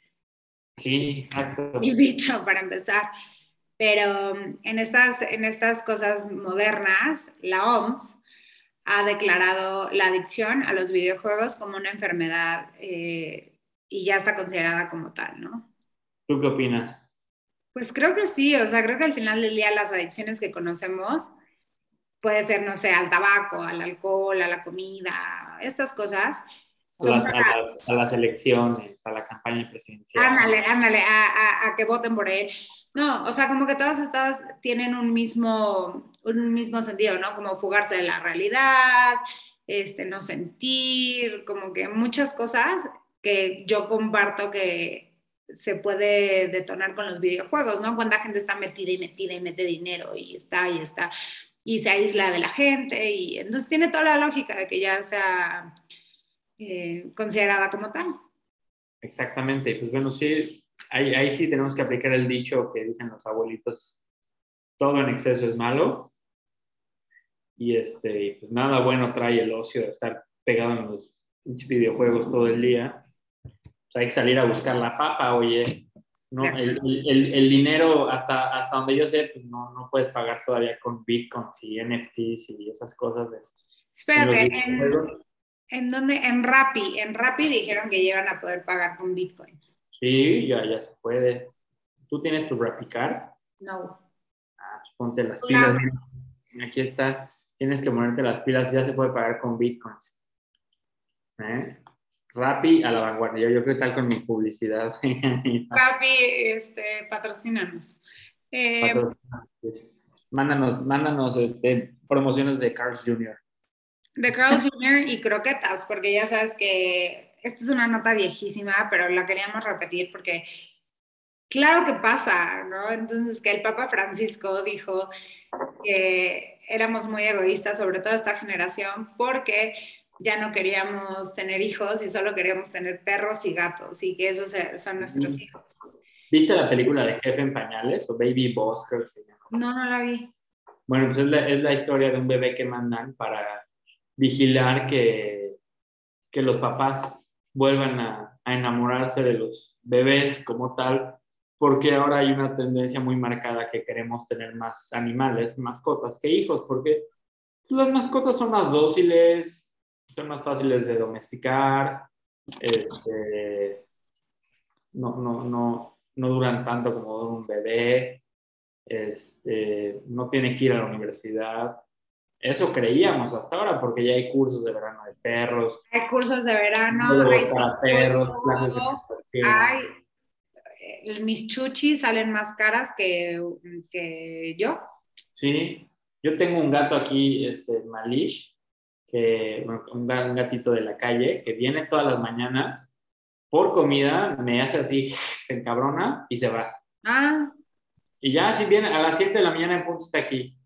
Sí, exacto. El bicho para empezar. Pero en estas, en estas cosas modernas, la OMS ha declarado la adicción a los videojuegos como una enfermedad eh, y ya está considerada como tal, ¿no? ¿Tú qué opinas? Pues creo que sí, o sea, creo que al final del día las adicciones que conocemos puede ser, no sé, al tabaco, al alcohol, a la comida, estas cosas. A las, a, las, elecciones, a la campaña presidencial. Ándale, ándale, a, a que voten por él. No, o sea, como que todas estas tienen un mismo, un mismo sentido, ¿no? Como fugarse de la realidad, este, no sentir, como que muchas cosas que yo comparto que se puede detonar con los videojuegos, ¿no? Cuando la gente está metida y metida y mete dinero y está y está y se aísla de la gente y entonces tiene toda la lógica de que ya sea eh, considerada como tal. Exactamente, pues bueno, sí, ahí, ahí sí tenemos que aplicar el dicho que dicen los abuelitos, todo en exceso es malo. Y este, pues nada bueno trae el ocio de estar pegado en los videojuegos todo el día. hay que salir a buscar la papa, oye. No, el, el, el, dinero, hasta, hasta donde yo sé, pues no, no puedes pagar todavía con bitcoins y NFTs y esas cosas. De, Espérate, en, ¿en dónde? En Rappi. En Rappi dijeron que llevan a poder pagar con bitcoins. Sí, ya, ya se puede. ¿Tú tienes tu replicar? No. Ah, pues ponte las pilas. Aquí está. Tienes que ponerte las pilas. Ya se puede pagar con bitcoins. ¿Eh? Rappi a la vanguardia. Yo, creo que tal con mi publicidad. Rappi, este, patrocínanos. Eh, mándanos, mándanos este, promociones de Carl's Jr. De Carl's Jr. y croquetas, porque ya sabes que esta es una nota viejísima, pero la queríamos repetir porque claro que pasa, ¿no? Entonces que el Papa Francisco dijo que éramos muy egoístas, sobre todo esta generación, porque ya no queríamos tener hijos y solo queríamos tener perros y gatos y que esos son nuestros hijos. ¿Viste la película de Jefe en Pañales o Baby Boss, creo que se llama? No, no la vi. Bueno, pues es la, es la historia de un bebé que mandan para vigilar que, que los papás vuelvan a, enamorarse de los bebés como tal, porque ahora hay una tendencia muy marcada que queremos tener más animales, mascotas que hijos, porque las mascotas son más dóciles, son más fáciles de domesticar, este, no, no, no, no duran tanto como un bebé, este, no tiene que ir a la universidad. Eso creíamos hasta ahora, porque ya hay cursos de verano de perros. Hay cursos de verano, hay para perros, hay eh, mis chuchis salen más caras que, que, yo. Sí, yo tengo un gato aquí, este, Malish, que, un gatito de la calle, que viene todas las mañanas por comida, me hace así, se encabrona y se va. Ah. Y ya, si viene a las 7 de la mañana en punto está aquí.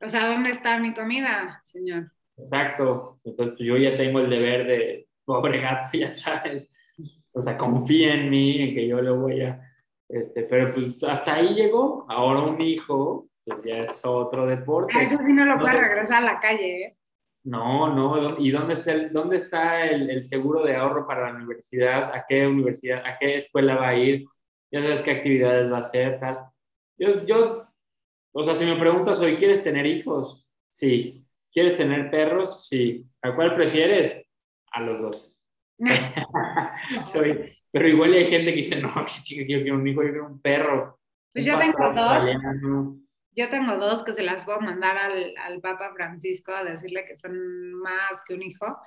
O sea, ¿dónde está mi comida, señor? Exacto. Entonces, pues, yo ya tengo el deber de, pobre gato, ya sabes. O sea, confía en mí, en que yo le voy a... Este, pero pues hasta ahí llegó. Ahora un hijo, pues ya es otro deporte. Ah, eso sí no lo puede regresar a la calle, ¿eh? No, no. ¿Y dónde está, el, dónde está el, seguro de ahorro para la universidad? ¿A qué universidad, a qué escuela va a ir? Ya sabes qué actividades va a hacer, tal. Yo, yo, o sea, si me preguntas hoy, ¿quieres tener hijos? Sí. ¿Quieres tener perros? Sí. ¿A cuál prefieres? A los dos. Soy, pero igual hay gente que dice, no, chica, yo quiero un hijo, yo quiero un perro. Pues yo tengo dos. Yo tengo dos que se las puedo mandar al, al Papa Francisco a decirle que son más que un hijo.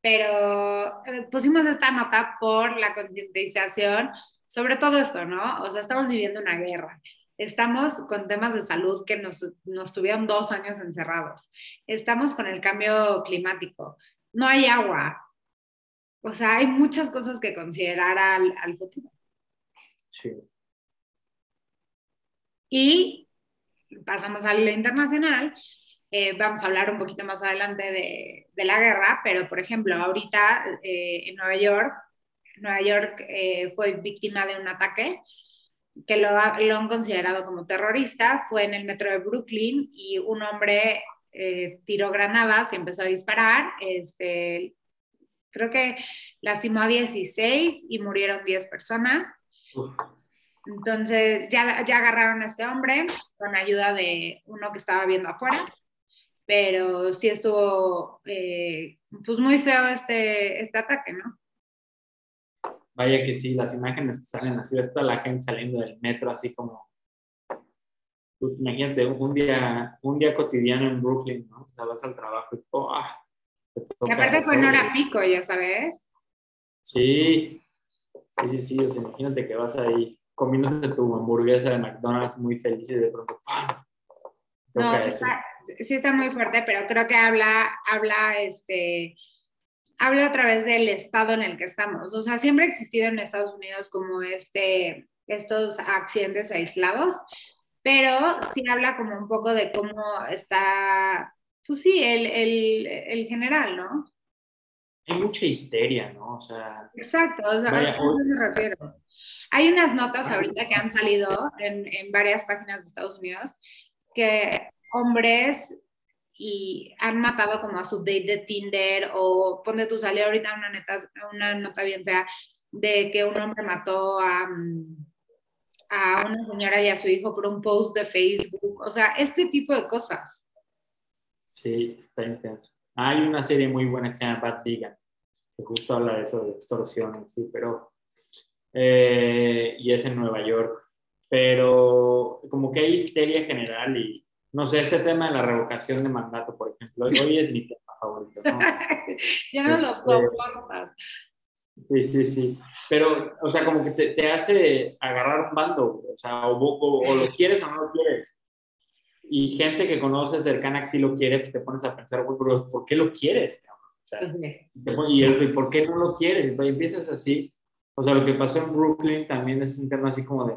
Pero eh, pusimos esta nota por la concientización sobre todo esto, ¿no? O sea, estamos viviendo una guerra. Estamos con temas de salud que nos, nos tuvieron dos años encerrados. Estamos con el cambio climático. No hay agua. O sea, hay muchas cosas que considerar al, al futuro. Sí. Y pasamos a la internacional, eh, vamos a hablar un poquito más adelante de, de la guerra, pero por ejemplo, ahorita eh, en Nueva York, Nueva York eh, fue víctima de un ataque que lo, lo, han considerado como terrorista, fue en el metro de Brooklyn y un hombre tiró granadas y empezó a disparar, este, creo que lastimó a 16 y murieron 10 personas. Entonces ya, ya agarraron a este hombre con ayuda de uno que estaba viendo afuera, pero sí estuvo eh, pues muy feo este, este ataque, ¿no? Vaya que sí, las imágenes que salen así, ves toda la gente saliendo del metro así como, pues, imagínate, un día, un día cotidiano en Brooklyn, ¿no? O sea, vas al trabajo y, oh, ah, y aparte fue en hora pico, ya sabes. Sí, sí, sí, sí, o sea, imagínate que vas ahí comiéndose tu hamburguesa de McDonald's muy feliz y de pronto ¡pam! No, sí está, sí está, muy fuerte, pero creo que habla, habla, este, habla otra vez del estado en el que estamos. O sea, siempre ha existido en Estados Unidos como este, estos accidentes aislados, pero sí habla como un poco de cómo está, pues sí, el, el, el general, ¿no? Hay mucha histeria, ¿no? O sea. Exacto, o sea, a eso me refiero. Hay unas notas ahorita que han salido en, en varias páginas de Estados Unidos que hombres y han matado como a su date de Tinder o ponte tú, salió ahorita una, neta, una nota bien fea de que un hombre mató a, a una señora y a su hijo por un post de Facebook, o sea, este tipo de cosas. Sí, está intenso. Hay una serie muy buena que se llama Bad Vegan, que justo habla de eso, de extorsión, sí, pero eh, y es en Nueva York. Pero como que hay histeria general y no sé, este tema de la revocación de mandato, por ejemplo, hoy es mi tema favorito. ¿no? ya no este, soportas. Sí, sí, sí. Pero, o sea, como que te, te hace agarrar un bando, o sea, o, o, lo quieres o no lo quieres. Y gente que conoces cercana que sí lo quiere, pues te pones a pensar, güey, pero ¿por qué lo quieres? O sea, pues y, ¿por qué no lo quieres? Y empiezas así. O sea, lo que pasó en Brooklyn también es un tema así como de,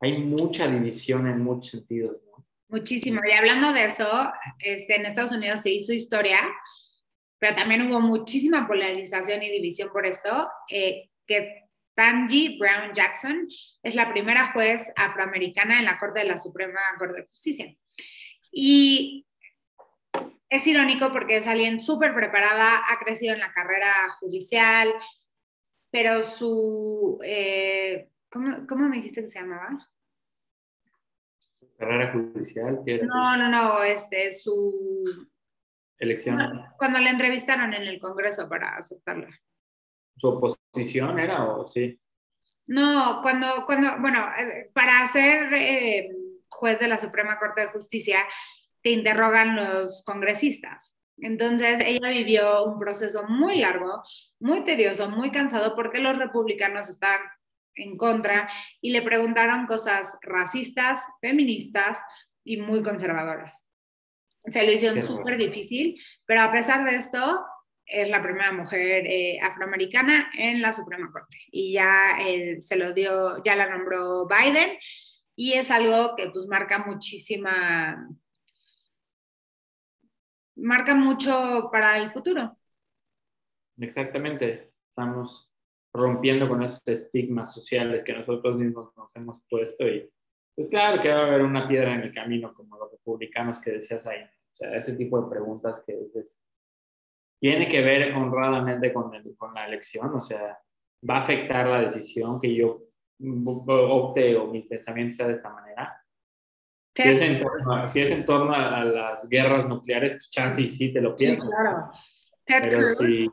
hay mucha división en muchos sentidos, ¿no? Muchísimo. Y hablando de eso, este, en Estados Unidos se hizo historia, pero también hubo muchísima polarización y división por esto, eh, que Tangi Brown Jackson es la primera juez afroamericana en la Corte de la Suprema Corte de Justicia. Y es irónico porque es alguien súper preparada, ha crecido en la carrera judicial, pero su, eh, ¿cómo, ¿cómo, me dijiste que se llamaba? Carrera judicial. No, no, no, este, su... Elección. Cuando le entrevistaron en el Congreso para aceptarla. ¿Su oposición era o sí? No, cuando, cuando bueno, eh, para ser eh, juez de la Suprema Corte de Justicia, te interrogan los congresistas. Entonces, ella vivió un proceso muy largo, muy tedioso, muy cansado, porque los republicanos están en contra y le preguntaron cosas racistas, feministas y muy conservadoras. Se lo hicieron súper difícil, pero a pesar de esto, es la primera mujer eh, afroamericana en la Suprema Corte y ya eh, se lo dio, ya la nombró Biden y es algo que pues marca muchísima marca mucho para el futuro. Exactamente, estamos rompiendo con esos estigmas sociales que nosotros mismos nos hemos puesto y pues claro que va a haber una piedra en el camino como los republicanos que decías ahí, o sea, ese tipo de preguntas que dices, tiene que ver honradamente con, con la elección, o sea, va a afectar la decisión que yo opte o mi pensamiento sea de esta manera. Si es, en torno, si es en torno a, las guerras nucleares, pues chance y sí te lo pienso. Sí, claro. Ted Cruz,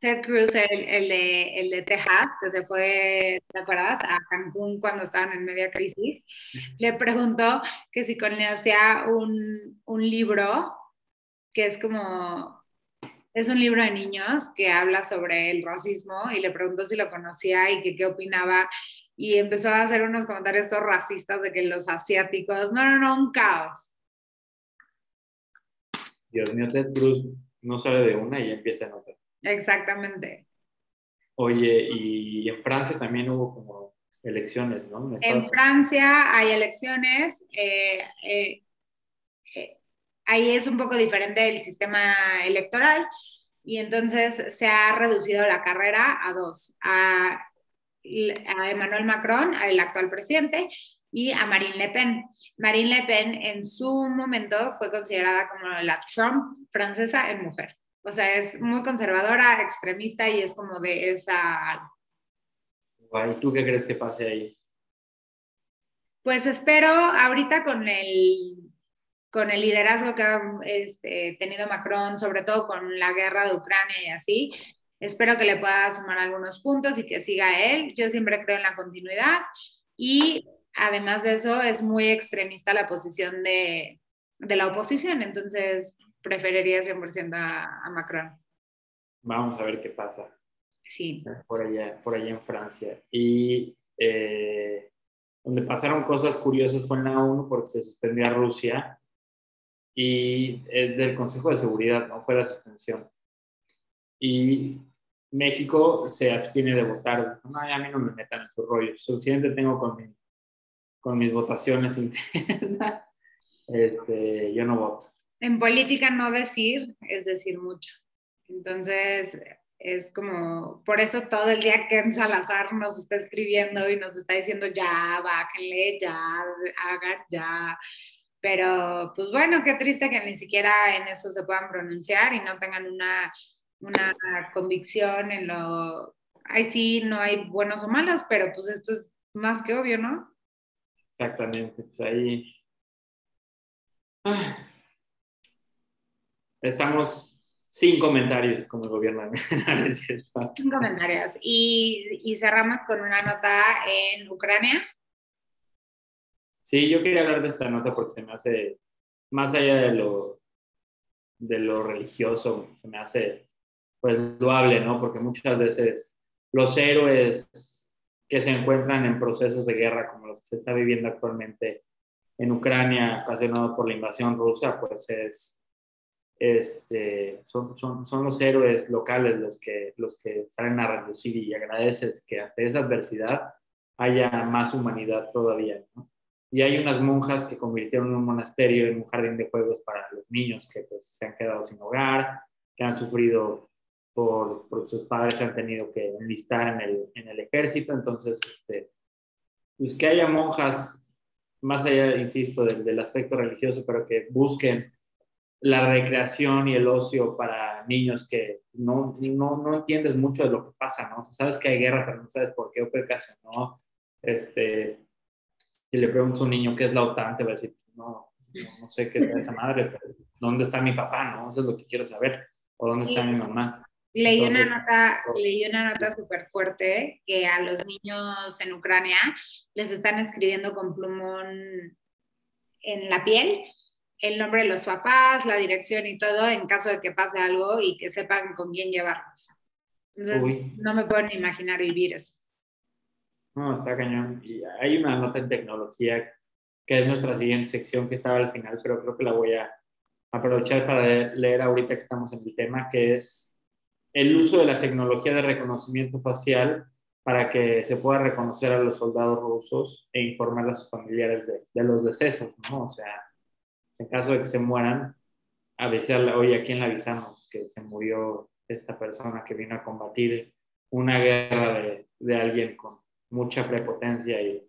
Ted Cruz el, el, de, el de Texas, que se fue, ¿te acuerdas? A Cancún cuando estaban en media crisis, le preguntó que si conocía un, un libro que es como, es un libro de niños que habla sobre el racismo y le preguntó si lo conocía y que qué opinaba y empezó a hacer unos comentarios racistas de que los asiáticos, no, no, no, un caos. Dios mío, Ted Cruz no sale de una y empieza en otra. Exactamente. Oye, y en Francia también hubo como elecciones, ¿no? En Francia hay elecciones. Eh, eh, eh, ahí es un poco diferente el sistema electoral y entonces se ha reducido la carrera a dos, a a Emmanuel Macron, el actual presidente, y a Marine Le Pen. Marine Le Pen en su momento fue considerada como la Trump francesa en mujer. O sea, es muy conservadora, extremista y es como de esa... ¿Y tú qué crees que pase ahí? Pues espero ahorita con el, con el liderazgo que ha este, tenido Macron, sobre todo con la guerra de Ucrania y así, Espero que le pueda sumar algunos puntos y que siga él. Yo siempre creo en la continuidad y además de eso es muy extremista la posición de, la oposición, entonces preferiría 100% a, a, Macron. Vamos a ver qué pasa. Sí. Por allá, por allá en Francia. Y eh, donde pasaron cosas curiosas fue en la ONU porque se suspendió a Rusia y eh, del Consejo de Seguridad, ¿no? Fue la suspensión. Y México se abstiene de votar. No, a mí no me metan en su rollo. Suficiente tengo con, con mis votaciones internas. Este, yo no voto. En política no decir es decir mucho. Entonces, es como, por eso todo el día Ken Salazar nos está escribiendo y nos está diciendo ya, bájenle, ya, hagan ya. Pero, pues bueno, qué triste que ni siquiera en eso se puedan pronunciar y no tengan una una convicción en lo, ay sí, no hay buenos o malos, pero pues esto es más que obvio, ¿no? Exactamente, pues ahí ah, estamos Sin comentarios, como el gobierno. Sin comentarios. Y, y cerramos con una nota en Ucrania. Sí, yo quería hablar de esta nota porque se me hace, más allá de lo, de lo religioso, se me hace pues loable, ¿no? Porque muchas veces los héroes que se encuentran en procesos de guerra como los que se está viviendo actualmente en Ucrania, ocasionado por la invasión rusa, pues es, este, son, son, son, los héroes locales los que, los que salen a reducir y agradeces que ante esa adversidad haya más humanidad todavía. Y hay unas monjas que convirtieron un monasterio en un jardín de juegos para los niños que pues, se han quedado sin hogar, que han sufrido por, porque sus padres se han tenido que enlistar en el, en el ejército. Entonces, este, pues que haya monjas, más allá, insisto, del, del aspecto religioso, pero que busquen la recreación y el ocio para niños que no, no, no entiendes mucho de lo que pasa, ¿no? sabes que hay guerra, pero no sabes por qué o qué no Este, si le preguntas a un niño qué es la OTAN, te va a decir, no, no, sé qué es esa madre, pero ¿dónde está mi papá? ¿no? Eso es lo que quiero saber. ¿O dónde está mi mamá? Leí una nota, leí una nota súper fuerte que a los niños en Ucrania les están escribiendo con plumón en la piel el nombre de los papás, la dirección y todo en caso de que pase algo y que sepan con quién llevarlos. Entonces, no me puedo ni imaginar vivir eso. No, está cañón. Y hay una nota en tecnología que es nuestra siguiente sección que estaba al final, pero creo que la voy a aprovechar para leer ahorita que estamos en el tema, que es el uso de la tecnología de reconocimiento facial para que se pueda reconocer a los soldados rusos e informar a sus familiares de, de los decesos, ¿no? O sea, en caso de que se mueran, avisarle, oye, ¿a quién le avisamos que se murió esta persona que vino a combatir una guerra de, de alguien con mucha prepotencia y,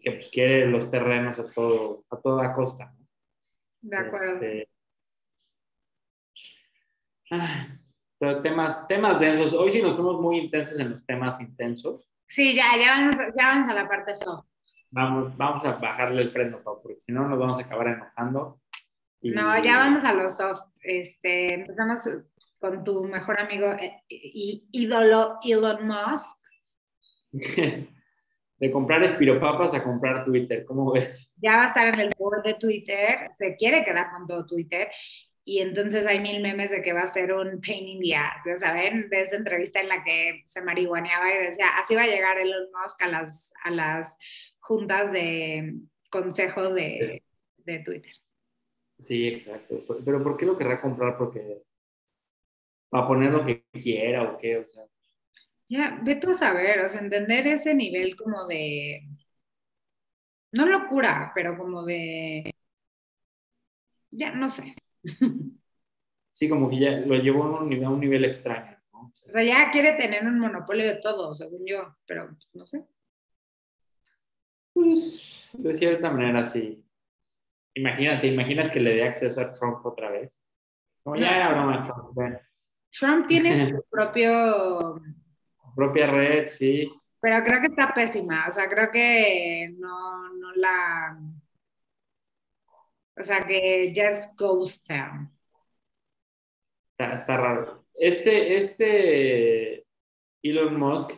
que pues, quiere los terrenos a, todo, a toda costa? De acuerdo. Este, pero temas, temas densos. Hoy sí nos fuimos muy intensos en los temas intensos. Sí, ya, ya vamos, ya vamos a la parte soft vamos, vamos a bajarle el freno, porque si no nos vamos a acabar enojando. No, ya vamos a los soft. Este, empezamos con tu mejor amigo eh, y ídolo Elon Musk. de comprar espiropapas a comprar Twitter, ¿cómo ves? Ya va a estar en el board de Twitter, se quiere quedar con todo Twitter y entonces hay mil memes de que va a ser un pain in the ass, ya saben, de esa entrevista en la que se marihuaneaba y decía, así va a llegar Elon Musk a las, a las juntas de consejo de, de Twitter. Sí, exacto. Pero ¿por qué lo querrá comprar? Porque va a poner lo que quiera o qué, o sea. Ya, ve tú a saber, o sea, entender ese nivel como de, no locura, pero como de, ya, no sé. Sí, como que ya lo llevó a un nivel, a un nivel extraño. ¿no? O sea, ya quiere tener un monopolio de todo, según yo, pero no sé. Pues, de cierta manera, sí. Imagínate, ¿imaginas que le dé acceso a Trump otra vez? Como ya era broma Trump. Trump tiene su propio... propia red, sí. Pero creo que está pésima. O sea, creo que no, no la... O sea, que just goes down. Está, está raro. Este, este Elon Musk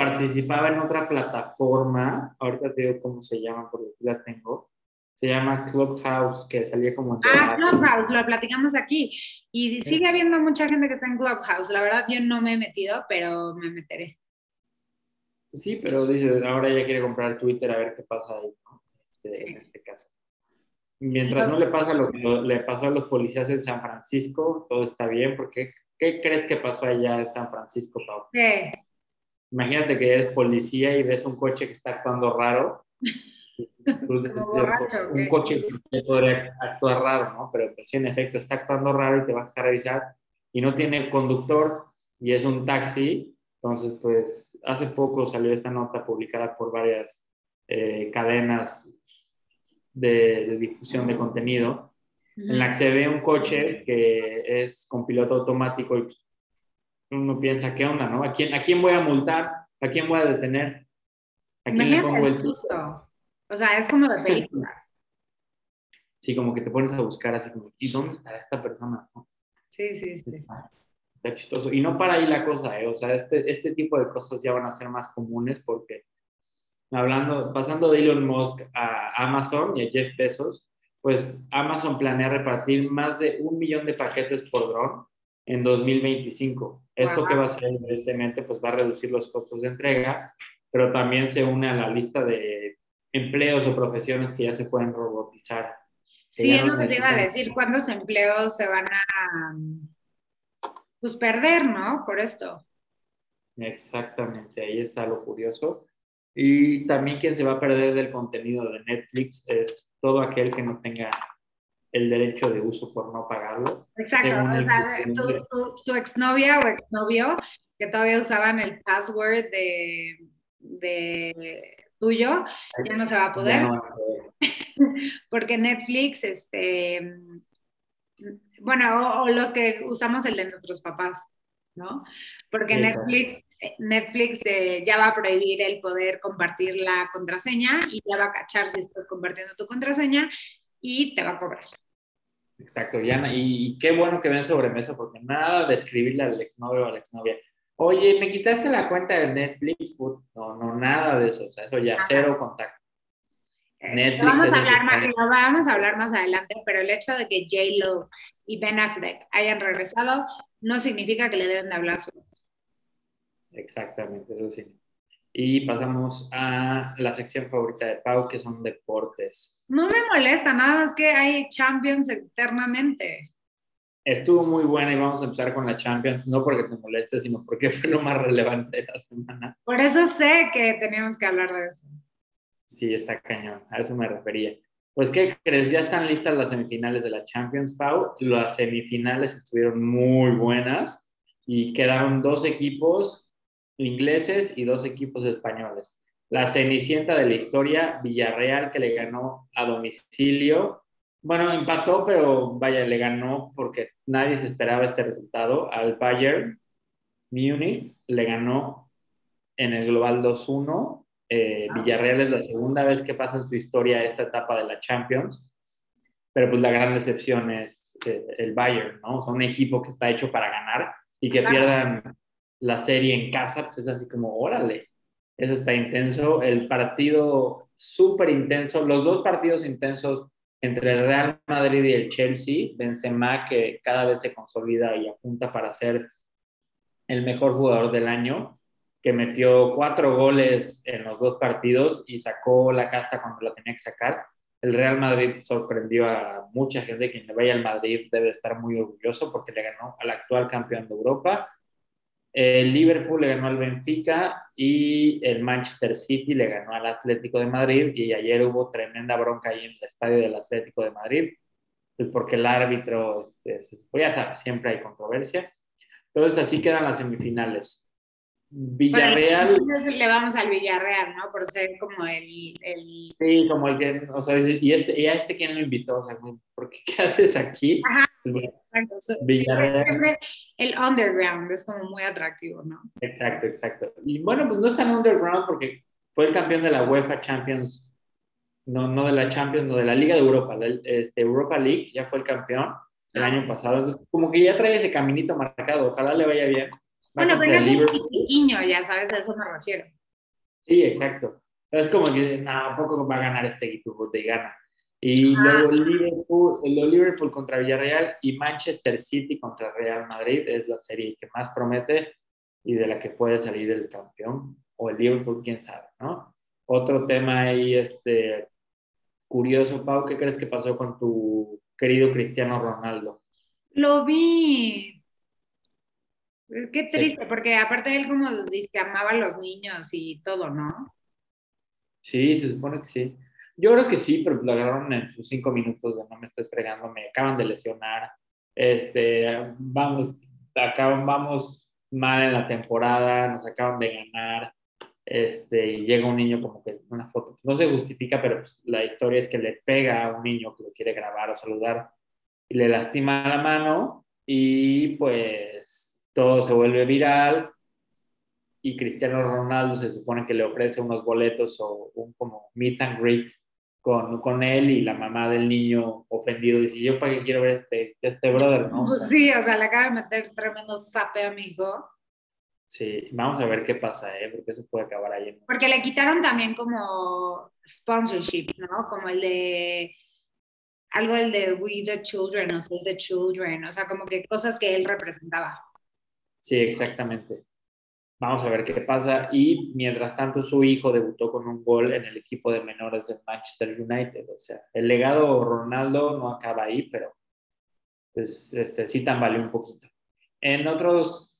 participaba en otra plataforma, ahorita te digo cómo se llama porque la tengo, se llama Clubhouse, que salía como... ah, Clubhouse, lo platicamos aquí. Y sigue habiendo mucha gente que está en Clubhouse. La verdad, yo no me he metido, pero me meteré. Sí, pero dice, ahora ya quiere comprar Twitter a ver qué pasa ahí, ¿no? Este, En este caso. Mientras no le pasa lo que le pasó a los policías en San Francisco, todo está bien, porque ¿qué crees que pasó allá en San Francisco, Pau? ¿Qué? Imagínate que eres policía y ves un coche que está actuando raro. un coche que podría actuar raro, ¿no? Pero pues, sí, en efecto, está actuando raro y te vas a revisar y no tiene conductor y es un taxi. Entonces, pues hace poco salió esta nota publicada por varias eh, cadenas de, difusión de contenido, en la que se ve un coche que es con piloto automático y uno piensa, ¿qué onda, no? ¿A quién, ¿A quién voy a multar? ¿A quién voy a detener? ¿A quién le pongo el susto? O sea, es como de película. Sí, como que te pones a buscar así como, ¿y dónde está esta persona? Sí, sí, sí. Está, chistoso. Y no para ahí la cosa, ¿eh? O sea, este, este tipo de cosas ya van a ser más comunes porque hablando, pasando de Elon Musk a Amazon y a Jeff Bezos, pues Amazon planea repartir más de un millón de paquetes por dron en 2025. Esto que va a hacer, evidentemente, pues va a reducir los costos de entrega, pero también se une a la lista de empleos o profesiones que ya se pueden robotizar. Sí, es lo que te iba a decir, ¿cuántos empleos se van a pues, perder, no? Por esto. Exactamente, ahí está lo curioso. Y también quien se va a perder del contenido de Netflix es todo aquel que no tenga el derecho de uso por no pagarlo. Exacto, o sea, tu, exnovia o exnovio que todavía usaban el password de, de tuyo, ya no se va a poder. Porque Netflix, este, bueno, o, los que usamos el de nuestros papás, ¿no? Porque Netflix, Netflix eh, ya va a prohibir el poder compartir la contraseña y ya va a cachar si estás compartiendo tu contraseña y te va a cobrar. Exacto, Yana, y, qué bueno que ven sobremesa, porque nada de escribirle al exnovio o a la exnovia. Oye, ¿me quitaste la cuenta de Netflix? No, no, nada de eso, o sea, eso ya, cero contacto. Eh, Netflix vamos, a hablar más, vamos a hablar más adelante, pero el hecho de que J-Lo y Ben Affleck hayan regresado no significa que le deben de hablar su Exactamente, eso sí. Y pasamos a la sección favorita de Pau, que son deportes. No me molesta, nada más que hay Champions eternamente. Estuvo muy buena y vamos a empezar con la Champions, no porque te moleste, sino porque fue lo más relevante de la semana. Por eso sé que teníamos que hablar de eso. Sí, está cañón, a eso me refería. Pues, ¿qué crees? Ya están listas las semifinales de la Champions, Pau. Las semifinales estuvieron muy buenas y quedaron dos equipos ingleses y dos equipos españoles. La cenicienta de la historia, Villarreal, que le ganó a domicilio. Bueno, empató, pero vaya, le ganó porque nadie se esperaba este resultado. Al Bayern Múnich le ganó en el global 2-1. Eh, ah. Villarreal es la segunda vez que pasa en su historia esta etapa de la Champions. Pero pues la gran decepción es eh, el Bayern, ¿no? O sea, un equipo que está hecho para ganar y que pierdan la serie en casa, pues es así como, órale, eso está intenso. El partido súper intenso, los dos partidos intensos entre el Real Madrid y el Chelsea, Benzema que cada vez se consolida y apunta para ser el mejor jugador del año, que metió cuatro goles en los dos partidos y sacó la casta cuando la tenía que sacar. El Real Madrid sorprendió a mucha gente, quien le vaya al Madrid debe estar muy orgulloso porque le ganó al actual campeón de Europa el Liverpool le ganó al Benfica y el Manchester City le ganó al Atlético de Madrid y ayer hubo tremenda bronca ahí en el estadio del Atlético de Madrid, pues porque el árbitro, este, ya sabes, siempre hay controversia. Entonces así quedan las semifinales. Villarreal. entonces le vamos al Villarreal, ¿no? Por ser como el. el... Sí, como el que. O sea, y, este, y a este quién lo invitó, o sea, ¿por qué, qué haces aquí? Ajá, pues, exacto. Siempre el underground es como muy atractivo, ¿no? Exacto, exacto. Y bueno, pues no es tan underground porque fue el campeón de la UEFA Champions, no, no de la Champions, no de la Liga de Europa, de, este, Europa League, ya fue el campeón el año pasado. Entonces, como que ya trae ese caminito marcado, ojalá le vaya bien. Bueno, pero es un niño, ya sabes, a eso me refiero. Sí, exacto. es como que, no, poco va a ganar este equipo, te gana. Y luego Liverpool, Liverpool contra Villarreal y Manchester City contra Real Madrid es la serie que más promete y de la que puede salir el campeón. O el Liverpool, quién sabe, ¿no? Otro tema ahí, este, curioso, Pau, ¿qué crees que pasó con tu querido Cristiano Ronaldo? Lo vi, Qué triste, porque aparte él como dice que amaba a los niños y todo, ¿no? Sí, se supone que sí. Yo creo que sí, pero lo agarraron en sus cinco minutos de no me estés fregando, me acaban de lesionar, este, vamos, acaban, vamos mal en la temporada, nos acaban de ganar, este, y llega un niño como que una foto, no se justifica, pero pues, la historia es que le pega a un niño que lo quiere grabar o saludar y le lastima la mano y pues todo se vuelve viral y Cristiano Ronaldo se supone que le ofrece unos boletos o un como meet and greet con, con, él y la mamá del niño ofendido. Dice, yo para qué quiero ver este, este brother, ¿no? Pues sí, o sea, le acaba de meter tremendo zape a mi hijo. Sí, vamos a ver qué pasa, ¿eh? Porque eso puede acabar ahí. Porque le quitaron también como sponsorships, ¿no? Como el de algo el de We the Children o Save the Children, o sea, como que cosas que él representaba. Sí, exactamente. Vamos a ver qué pasa. Y mientras tanto, su hijo debutó con un gol en el equipo de menores de Manchester United. O sea, el legado Ronaldo no acaba ahí, pero pues este, sí tambaleó un poquito. En otros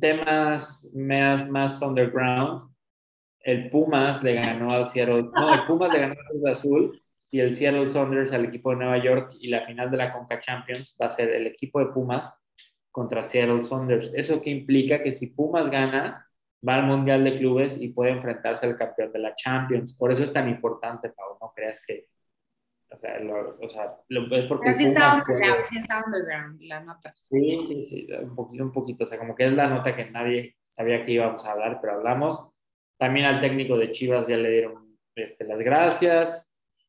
temas más, más underground, el Pumas le ganó al Seattle, no, el Pumas le ganó al Cruz Azul y el Seattle Saunders al equipo de Nueva York y la final de la Conca Champions va a ser el equipo de Pumas contra Seattle Saunders. Eso que implica que si Pumas gana, va al Mundial de Clubes y puede enfrentarse al campeón de la Champions. Por eso es tan importante, Pau, no creas que... O sea, o sea es porque... sí está underground, sí está underground la nota. Sí, sí, sí, un poquito, un poquito. O sea, como que es la nota que nadie sabía que íbamos a hablar, pero hablamos. También al técnico de Chivas ya le dieron este, las gracias.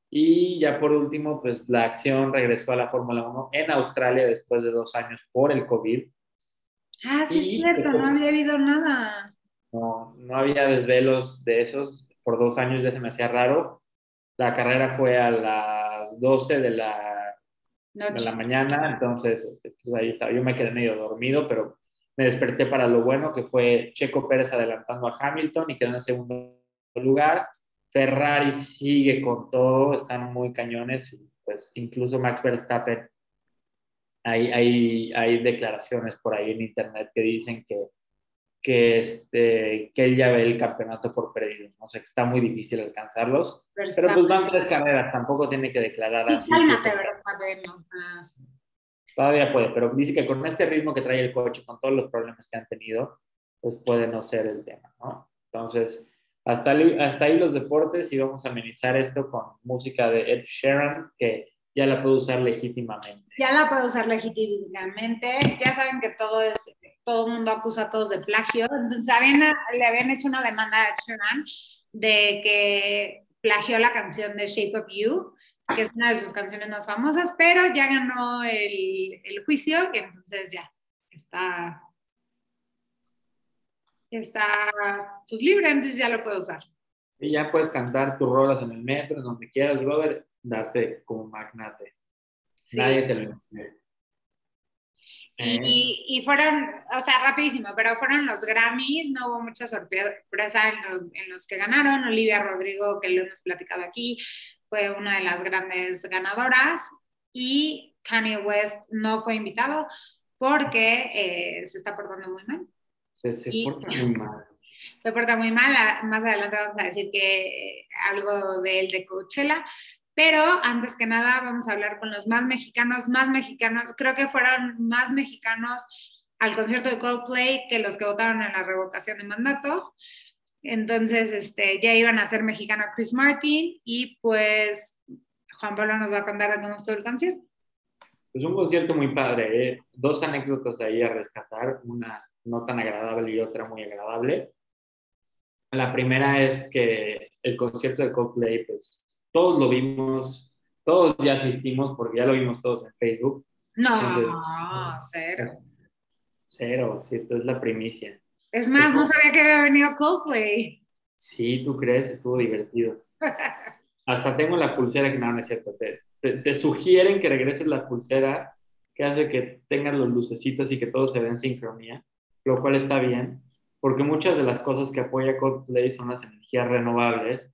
Y ya por último, pues la acción regresó a la Fórmula 1 en Australia después de dos años por el COVID. Ah, sí, es cierto, no había habido nada. No, no había desvelos de esos. Por dos años ya se me hacía raro. La carrera fue a las 12 de la, de la mañana, entonces este, pues ahí estaba. Yo me quedé medio dormido, pero me desperté para lo bueno, que fue Checo Pérez adelantando a Hamilton y quedó en segundo lugar. Ferrari sigue con todo, están muy cañones, pues incluso Max Verstappen, hay, hay, hay declaraciones por ahí en internet que dicen que, que, este, que él ya ve el campeonato por perdido, ¿no? o sea que está muy difícil alcanzarlos, pero pues van tres carreras, tampoco tiene que declarar así. Todavía puede, pero dice que con este ritmo que trae el coche, con todos los problemas que han tenido, pues puede no ser el tema, ¿no? Entonces, hasta, hasta ahí los deportes y vamos a amenizar esto con música de Ed Sheeran, que ya la puedo usar legítimamente. Ya la puedo usar legítimamente. Ya saben que todo es, todo el mundo acusa a todos de plagio. Entonces, le habían hecho una demanda a Sheeran de que plagió la canción de Shape of You, que es una de sus canciones más famosas, pero ya ganó el, el juicio y entonces ya está está pues libre, entonces ya lo puedo usar. Y ya puedes cantar tus rolas en el metro, en donde quieras, brother, date como magnate. Nadie te lo y, y, fueron, o sea, rapidísimo, pero fueron los Grammys, no hubo mucha sorpresa en, en, los que ganaron. Olivia Rodrigo, que lo hemos platicado aquí, fue una de las grandes ganadoras. Y Kanye West no fue invitado porque eh, se está portando muy mal. Se, se porta muy mal. Se porta muy mal. Más adelante vamos a decir que algo de él de Coachella. Pero antes que nada vamos a hablar con los más mexicanos, más mexicanos, creo que fueron más mexicanos al concierto de Coldplay que los que votaron en la revocación de mandato. Entonces, este, ya iban a ser mexicano Chris Martin y pues Juan Pablo nos va a contar de cómo estuvo el concierto. Es un concierto muy padre, ¿eh? dos anécdotas ahí a rescatar. Una, no tan agradable y otra muy agradable. La primera es que el concierto de Coldplay, pues todos lo vimos, todos ya asistimos porque ya lo vimos todos en Facebook. No, cero. Cero, cierto, es la primicia. Es más, no sabía que había venido Coldplay. Sí, tú crees, estuvo divertido. Hasta tengo la pulsera que no, no es cierto. Te, te, sugieren que regreses la pulsera que hace que tengan los lucecitos y que todo se vea en sincronía lo cual está bien, porque muchas de las cosas que apoya Coldplay son las energías renovables,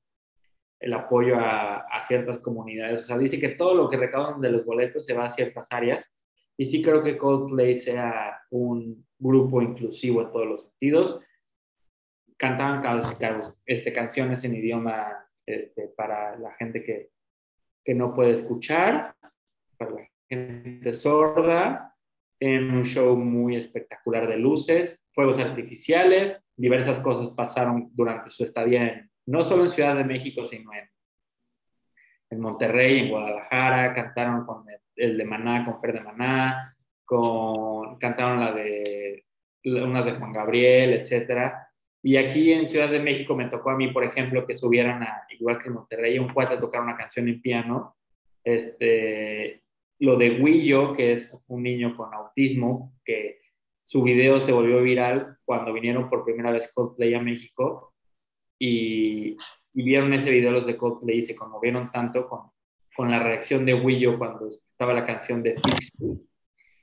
el apoyo a, ciertas comunidades. O sea, dice que todo lo que recaudan de los boletos se va a ciertas áreas. Y sí creo que Coldplay sea un grupo inclusivo en todos los sentidos. Cantaban este, canciones en idioma este, para la gente que, que no puede escuchar, para la gente sorda, en un show muy espectacular de luces, fuegos artificiales, diversas cosas pasaron durante su estadía no solo en Ciudad de México, sino en, en Monterrey, en Guadalajara, cantaron con el, de Maná, con Fer de Maná, con, cantaron la de unas de Juan Gabriel, etcétera. Y aquí en Ciudad de México me tocó a mí, por ejemplo, que subieran a, igual que en Monterrey, un cuate a tocar una canción en piano. Este, lo de Willo, que es un niño con autismo, que su video se volvió viral cuando vinieron por primera vez Coldplay a México y, vieron ese video los de Coldplay y se conmovieron tanto con, con la reacción de Willo cuando estaba la canción de Fix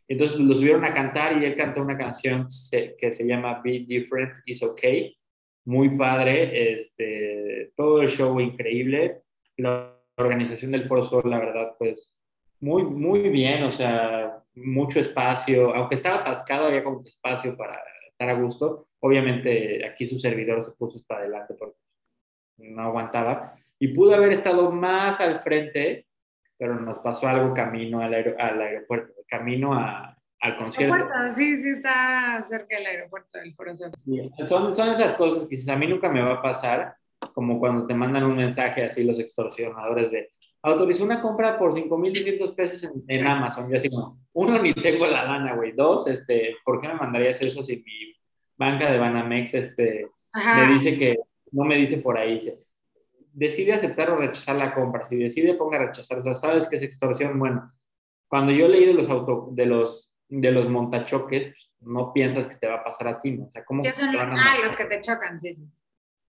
Entonces lo subieron a cantar y él cantó una canción que se llama Be Different is Okay. Muy padre, este, todo el show increíble. La organización del Foro Sol, la verdad, pues muy, muy bien, o sea, mucho espacio, aunque estaba atascado, había como espacio para estar a gusto. Obviamente aquí su servidor se puso para adelante porque no aguantaba. Y pudo haber estado más al frente, pero nos pasó algo camino al, al aeropuerto, camino a, al concierto. Sí, sí, está cerca del aeropuerto del Foro son, son esas cosas que a mí nunca me va a pasar, como cuando te mandan un mensaje así los extorsionadores de autorizó una compra por 5.200 pesos en, en, Amazon. Yo así como, uno, ni tengo la lana, güey. Dos, este, ¿por qué me mandarías eso si mi banca de Banamex este, me dice que, no me dice por ahí, dice, decide aceptar o rechazar la compra. Si decide, ponga a rechazar. O sea, sabes que es extorsión. Bueno, cuando yo leí de los, auto, de los, de los montachoques, pues, no piensas que te va a pasar a ti, ¿no? O sea, ¿cómo que son, ah, los que te chocan, sí, sí.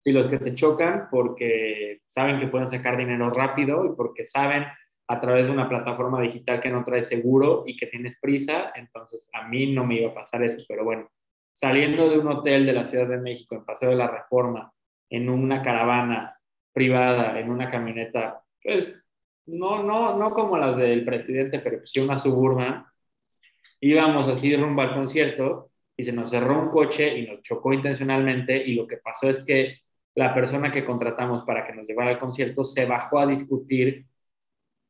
Sí, los que te chocan porque saben que pueden sacar dinero rápido y porque saben a través de una plataforma digital que no trae seguro y que tienes prisa, entonces a mí no me iba a pasar eso, pero bueno, saliendo de un hotel de la Ciudad de México en Paseo de la Reforma, en una caravana privada, en una camioneta, pues no, no, no como las del presidente, pero sí una suburban, íbamos así rumbo al concierto y se nos cerró un coche y nos chocó intencionalmente y lo que pasó es que la persona que contratamos para que nos llevara al concierto se bajó a discutir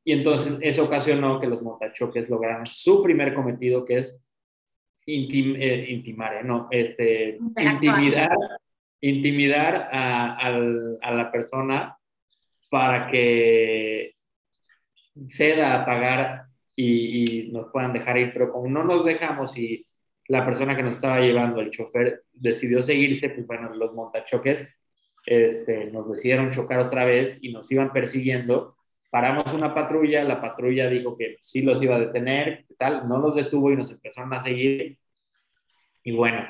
y entonces eso ocasionó que los montachoques lograran su primer cometido, que es eh, intimar, ¿eh? no, este, intimidar, intimidar a, la persona para que ceda a pagar y, y, nos puedan dejar ir, pero como no nos dejamos y la persona que nos estaba llevando, el chofer, decidió seguirse, pues bueno, los montachoques este, nos decidieron chocar otra vez y nos iban persiguiendo. Paramos una patrulla, la patrulla dijo que sí los iba a detener, tal, no los detuvo y nos empezaron a seguir. Y bueno,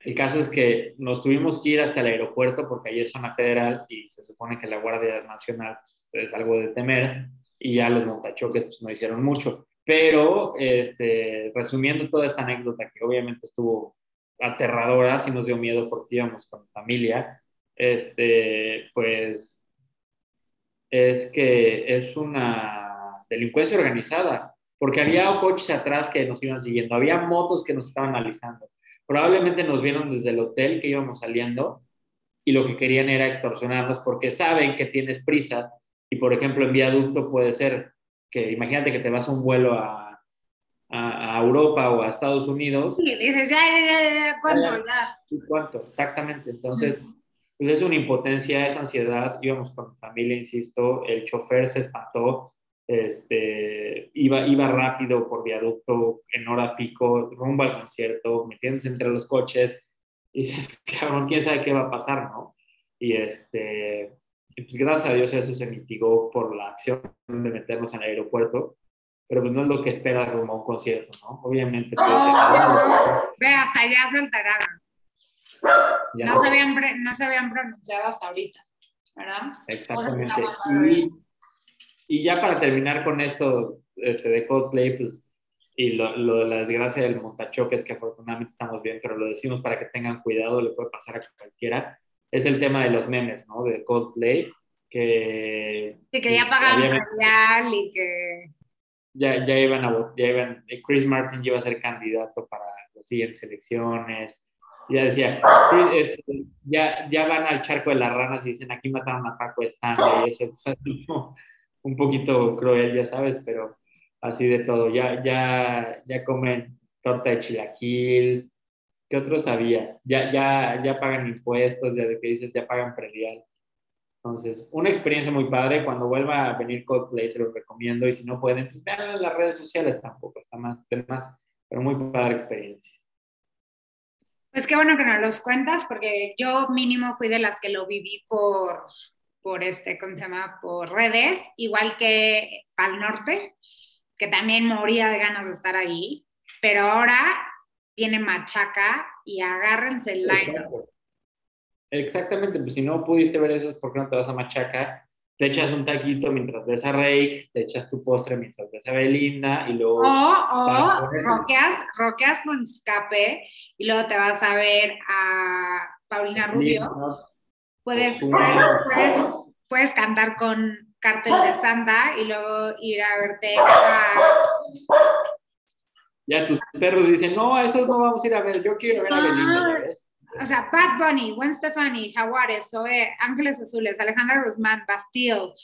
el caso es que nos tuvimos que ir hasta el aeropuerto porque allí es zona federal y se supone que la Guardia Nacional pues, es algo de temer y ya los montachoques pues no hicieron mucho. Pero, este, resumiendo toda esta anécdota que obviamente estuvo aterradora, sí nos dio miedo porque íbamos con familia, este, pues es que es una delincuencia organizada, porque había coches atrás que nos iban siguiendo, había motos que nos estaban analizando. Probablemente nos vieron desde el hotel que íbamos saliendo y lo que querían era extorsionarnos porque saben que tienes prisa y, por ejemplo, en viaducto puede ser que imagínate que te vas a un vuelo a, a, Europa o a Estados Unidos. Sí, dices, ya, ya, ya, ¿cuánto? Ya. ¿Cuánto? Exactamente. Entonces, pues es una impotencia, es ansiedad. Íbamos con mi familia, insisto, el chofer se espantó, este, iba, iba rápido por viaducto en hora pico, rumbo al concierto, metiéndose entre los coches. Y dices, cabrón, quién sabe qué va a pasar, ¿no? Y este, pues gracias a Dios eso se mitigó por la acción de meternos en el aeropuerto, pero pues no es lo que esperas rumbo a un concierto, ¿no? Obviamente. Puede Ve, hasta allá se enteraron. No se, habían, no se habían pronunciado hasta ahorita, ¿verdad? Exactamente. Y, y, ya para terminar con esto este, de Coldplay, pues, y lo, lo, de la desgracia del montachoques, que afortunadamente estamos bien, pero lo decimos para que tengan cuidado, le puede pasar a cualquiera, es el tema de los memes, ¿no? De Coldplay, que... Que ya pagaron material y que... Ya, ya iban a ya iban, Chris Martin iba a ser candidato para las siguientes elecciones, ya decía, este, ya, ya van al charco de las ranas y dicen, aquí mataron a Paco Stanley, y eso es un poquito cruel, ya sabes, pero así de todo. Ya, ya, ya comen torta de chilaquil, ¿qué otros había? Ya, ya, ya pagan impuestos, ya de que dices, ya pagan predial. Entonces, una experiencia muy padre. Cuando vuelva a venir Coldplay, se los recomiendo. Y si no pueden, pues vean las redes sociales tampoco, está más, más pero muy padre experiencia. Pues qué bueno que nos los cuentas, porque yo mínimo fui de las que lo viví por, por este, ¿cómo se llama? Por redes, igual que al norte, que también moría de ganas de estar ahí, pero ahora viene Machaca y agárrense el line. Exactamente, pues si no pudiste ver eso es porque no te vas a Machaca, te echas un taquito mientras ves a Rake, te echas tu postre mientras ves a Belinda y luego... O, roqueas, roqueas con escape y luego te vas a ver a Paulina Rubio. Puedes, puedes, puedes, cantar con Cartel de Santa y luego ir a verte a... Ya tus perros dicen, no, a esos no vamos a ir a ver, yo quiero ver a Belinda, ¿ves? O sea, Bad Bunny, Gwen Stefani, Jaguares, Zoe, Ángeles Azules, Alejandra Guzmán, Bastille,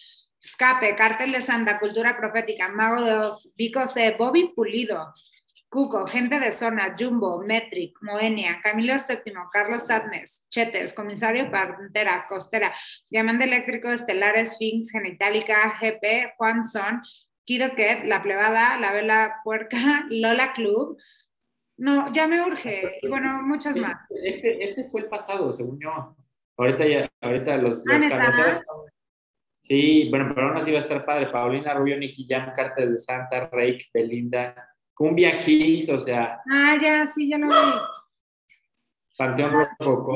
Escape, Cártel de Santa, Cultura Profética, Mago de Vico C, Bobby Pulido, Cuco, Gente de Zona, Jumbo, Metric, Moenia, Camilo VII, Carlos Sadness, Chetes, Comisario Pantera, Costera, Diamante Eléctrico, Estelar, Sphinx, Genitalica, GP, Juan Son, Kido Ket, La Plebada, La Vela Puerca, Lola Club, no, ya me urge. bueno, muchas más. Ese, ese fue el pasado, según yo. Ahorita ya, ahorita los, ah, los Sí, bueno, pero aún así va a estar padre. Paulina Rubio, Nicky Jam, Cartel de Santa, Rake, Belinda, Cumbia Kings, o sea. Ah, ya, sí, ya lo vi. Panteón Rojo,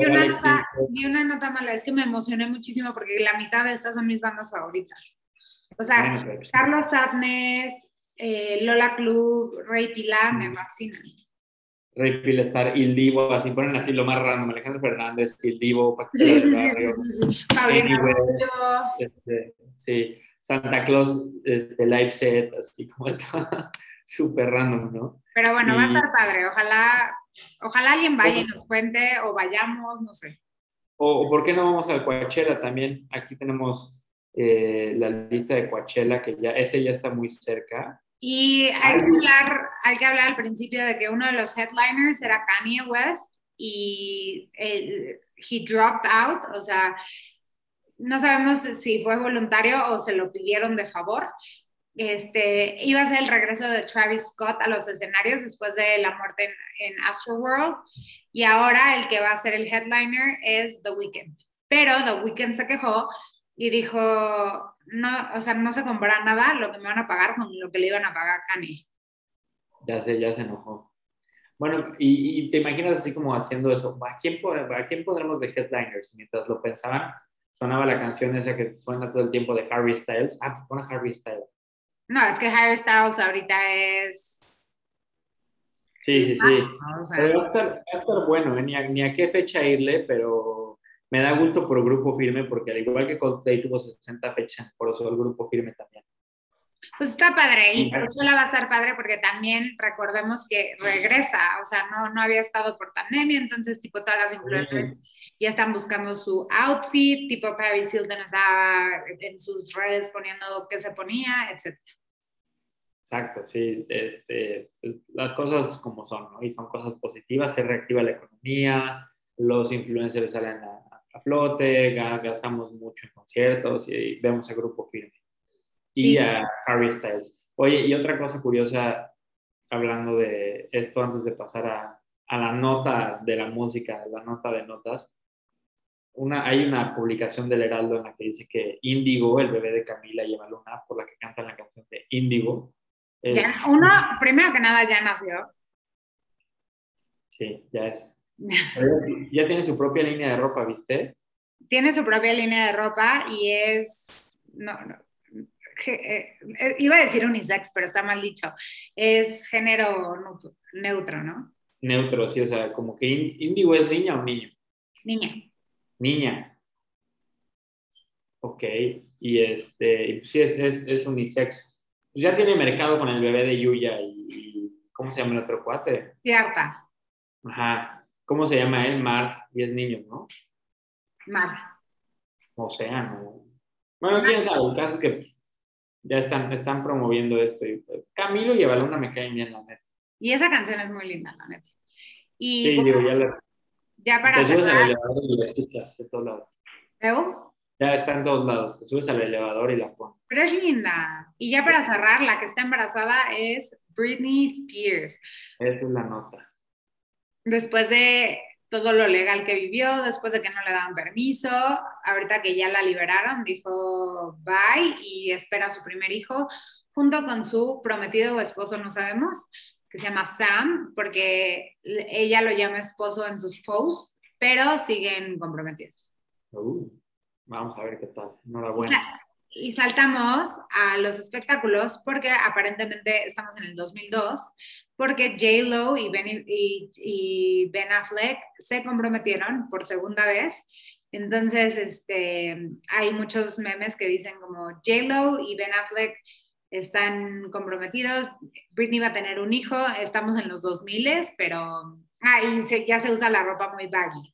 Ni una nota mala, es que me emocioné muchísimo porque la mitad de estas son mis bandas favoritas. O sea, Carlos Sadness, eh, Lola Club, Rey Pilar, me fascinan. Rey Pilestar, Il Divo, así ponen así lo más random, Alejandro Fernández, Il Divo, este, sí, Santa Claus, este, live set, así como súper random, ¿no? Pero bueno, va a estar padre, ojalá, ojalá alguien vaya y nos cuente, o vayamos, no sé. O, o por qué no vamos al Coachella también, aquí tenemos eh, la lista de Coachella, que ya, ese ya está muy cerca, y hay que, hablar, hay que hablar al principio de que uno de los headliners era Kanye West y él, he dropped out, o sea, no sabemos si fue voluntario o se lo pidieron de favor. Este, iba a ser el regreso de Travis Scott a los escenarios después de la muerte en, en Astro World y ahora el que va a ser el headliner es The Weeknd. Pero The Weeknd se quejó y dijo, no, o sea, no se compra nada lo que me van a pagar con lo que le iban a pagar a Kanye. Ya sé, ya se enojó. Bueno, y, te imaginas así como haciendo eso. ¿A quién, ¿A quién podremos de headliners? Mientras lo pensaban, sonaba la canción esa que suena todo el tiempo de Harry Styles. Ah, pues pon Harry Styles. No, es que Harry Styles ahorita es... Sí, sí, sí. va, a estar, bueno, ¿eh? ni, a, ni a qué fecha irle, pero me da gusto por Grupo Firme porque al igual que Coldplay tuvo 60 fechas, por eso el Grupo Firme también. Pues está padre y la va a estar padre porque también recordemos que regresa, o sea, no, no había estado por pandemia, entonces tipo todas las influencers ya están buscando su outfit, tipo Paris Hilton estaba en sus redes poniendo qué se ponía, etc. Exacto, sí, este, pues, las cosas como son, ¿no? Y son cosas positivas, se reactiva la economía, los influencers salen a, a flote, gastamos mucho en conciertos y vemos a grupo firme. Y a Harry Styles. Oye, y otra cosa curiosa, hablando de esto antes de pasar a, a la nota de la música, la nota de notas, una, hay una publicación del Heraldo en la que dice que Índigo, el bebé de Camila y Eva Luna, por la que cantan la canción de Índigo. uno, primero que nada, ya nació. Sí, ya es ya tiene su propia línea de ropa, ¿viste? Tiene su propia línea de ropa y es, no, no, eh, eh, iba a decir unisex, pero está mal dicho. Es género neutro, ¿no? Neutro, sí, o sea, como que Indigo es niña o niño. Niña. Niña. Ok, y este, sí, es, es, es unisex. Pues ya tiene mercado con el bebé de Yuya y, ¿cómo se llama el otro cuate? Cierta. Ajá, ¿Cómo se llama él? Mar, y es niño, ¿no? Mar. Océano. Bueno, quién sabe, el caso es que ya están, están promoviendo esto. Y, pues, Camilo y Evaluna me caen bien, la neta. Y esa canción es muy linda, la neta. Y sí, digo, ya la... Ya para te subes al elevador y la escuchas de todos lados. ¿Veo? Ya está en todos lados. Te subes al elevador y la pones. Pero es linda. Y ya para cerrar, la que está embarazada es Britney Spears. Esa es la nota después de todo lo legal que vivió después de que no le daban permiso. Ahorita que ya la liberaron, dijo bye y espera a su primer hijo junto con su prometido o esposo, no sabemos, que se llama Sam, porque ella lo llama esposo en sus posts, pero siguen comprometidos. Uh, vamos a ver qué tal. Enhorabuena. Y saltamos a los espectáculos porque aparentemente estamos en el 2002, porque J-Lo y ben, y, ben Affleck se comprometieron por segunda vez. Entonces, este, hay muchos memes que dicen como J-Lo y Ben Affleck están comprometidos. Britney va a tener un hijo, estamos en los 2000, pero ah, ya se usa la ropa muy baggy.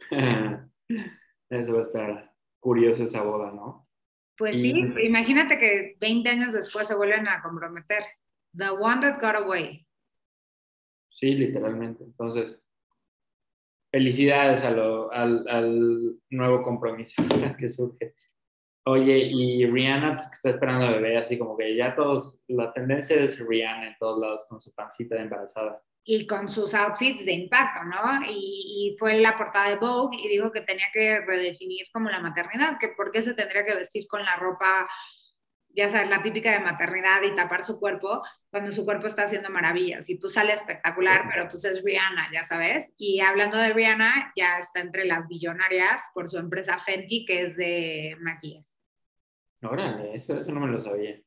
Eso va a estar curioso esa boda, ¿no? Pues sí, imagínate que 20 años después se vuelven a comprometer. The one that got away. Sí, literalmente. Entonces, felicidades al, al, nuevo compromiso que surge. Oye, y Rihanna pues, que está esperando a bebé, así como que ya todos, la tendencia es Rihanna en todos lados con su pancita de embarazada y con sus outfits de impacto, ¿no? Y, fue en la portada de Vogue y dijo que tenía que redefinir como la maternidad, que por qué se tendría que vestir con la ropa, ya sabes, la típica de maternidad y tapar su cuerpo cuando su cuerpo está haciendo maravillas. Y pues sale espectacular, pero pues es Rihanna, ya sabes. Y hablando de Rihanna, ya está entre las billonarias por su empresa Fenty, que es de maquillaje. Órale, eso, eso no me lo sabía.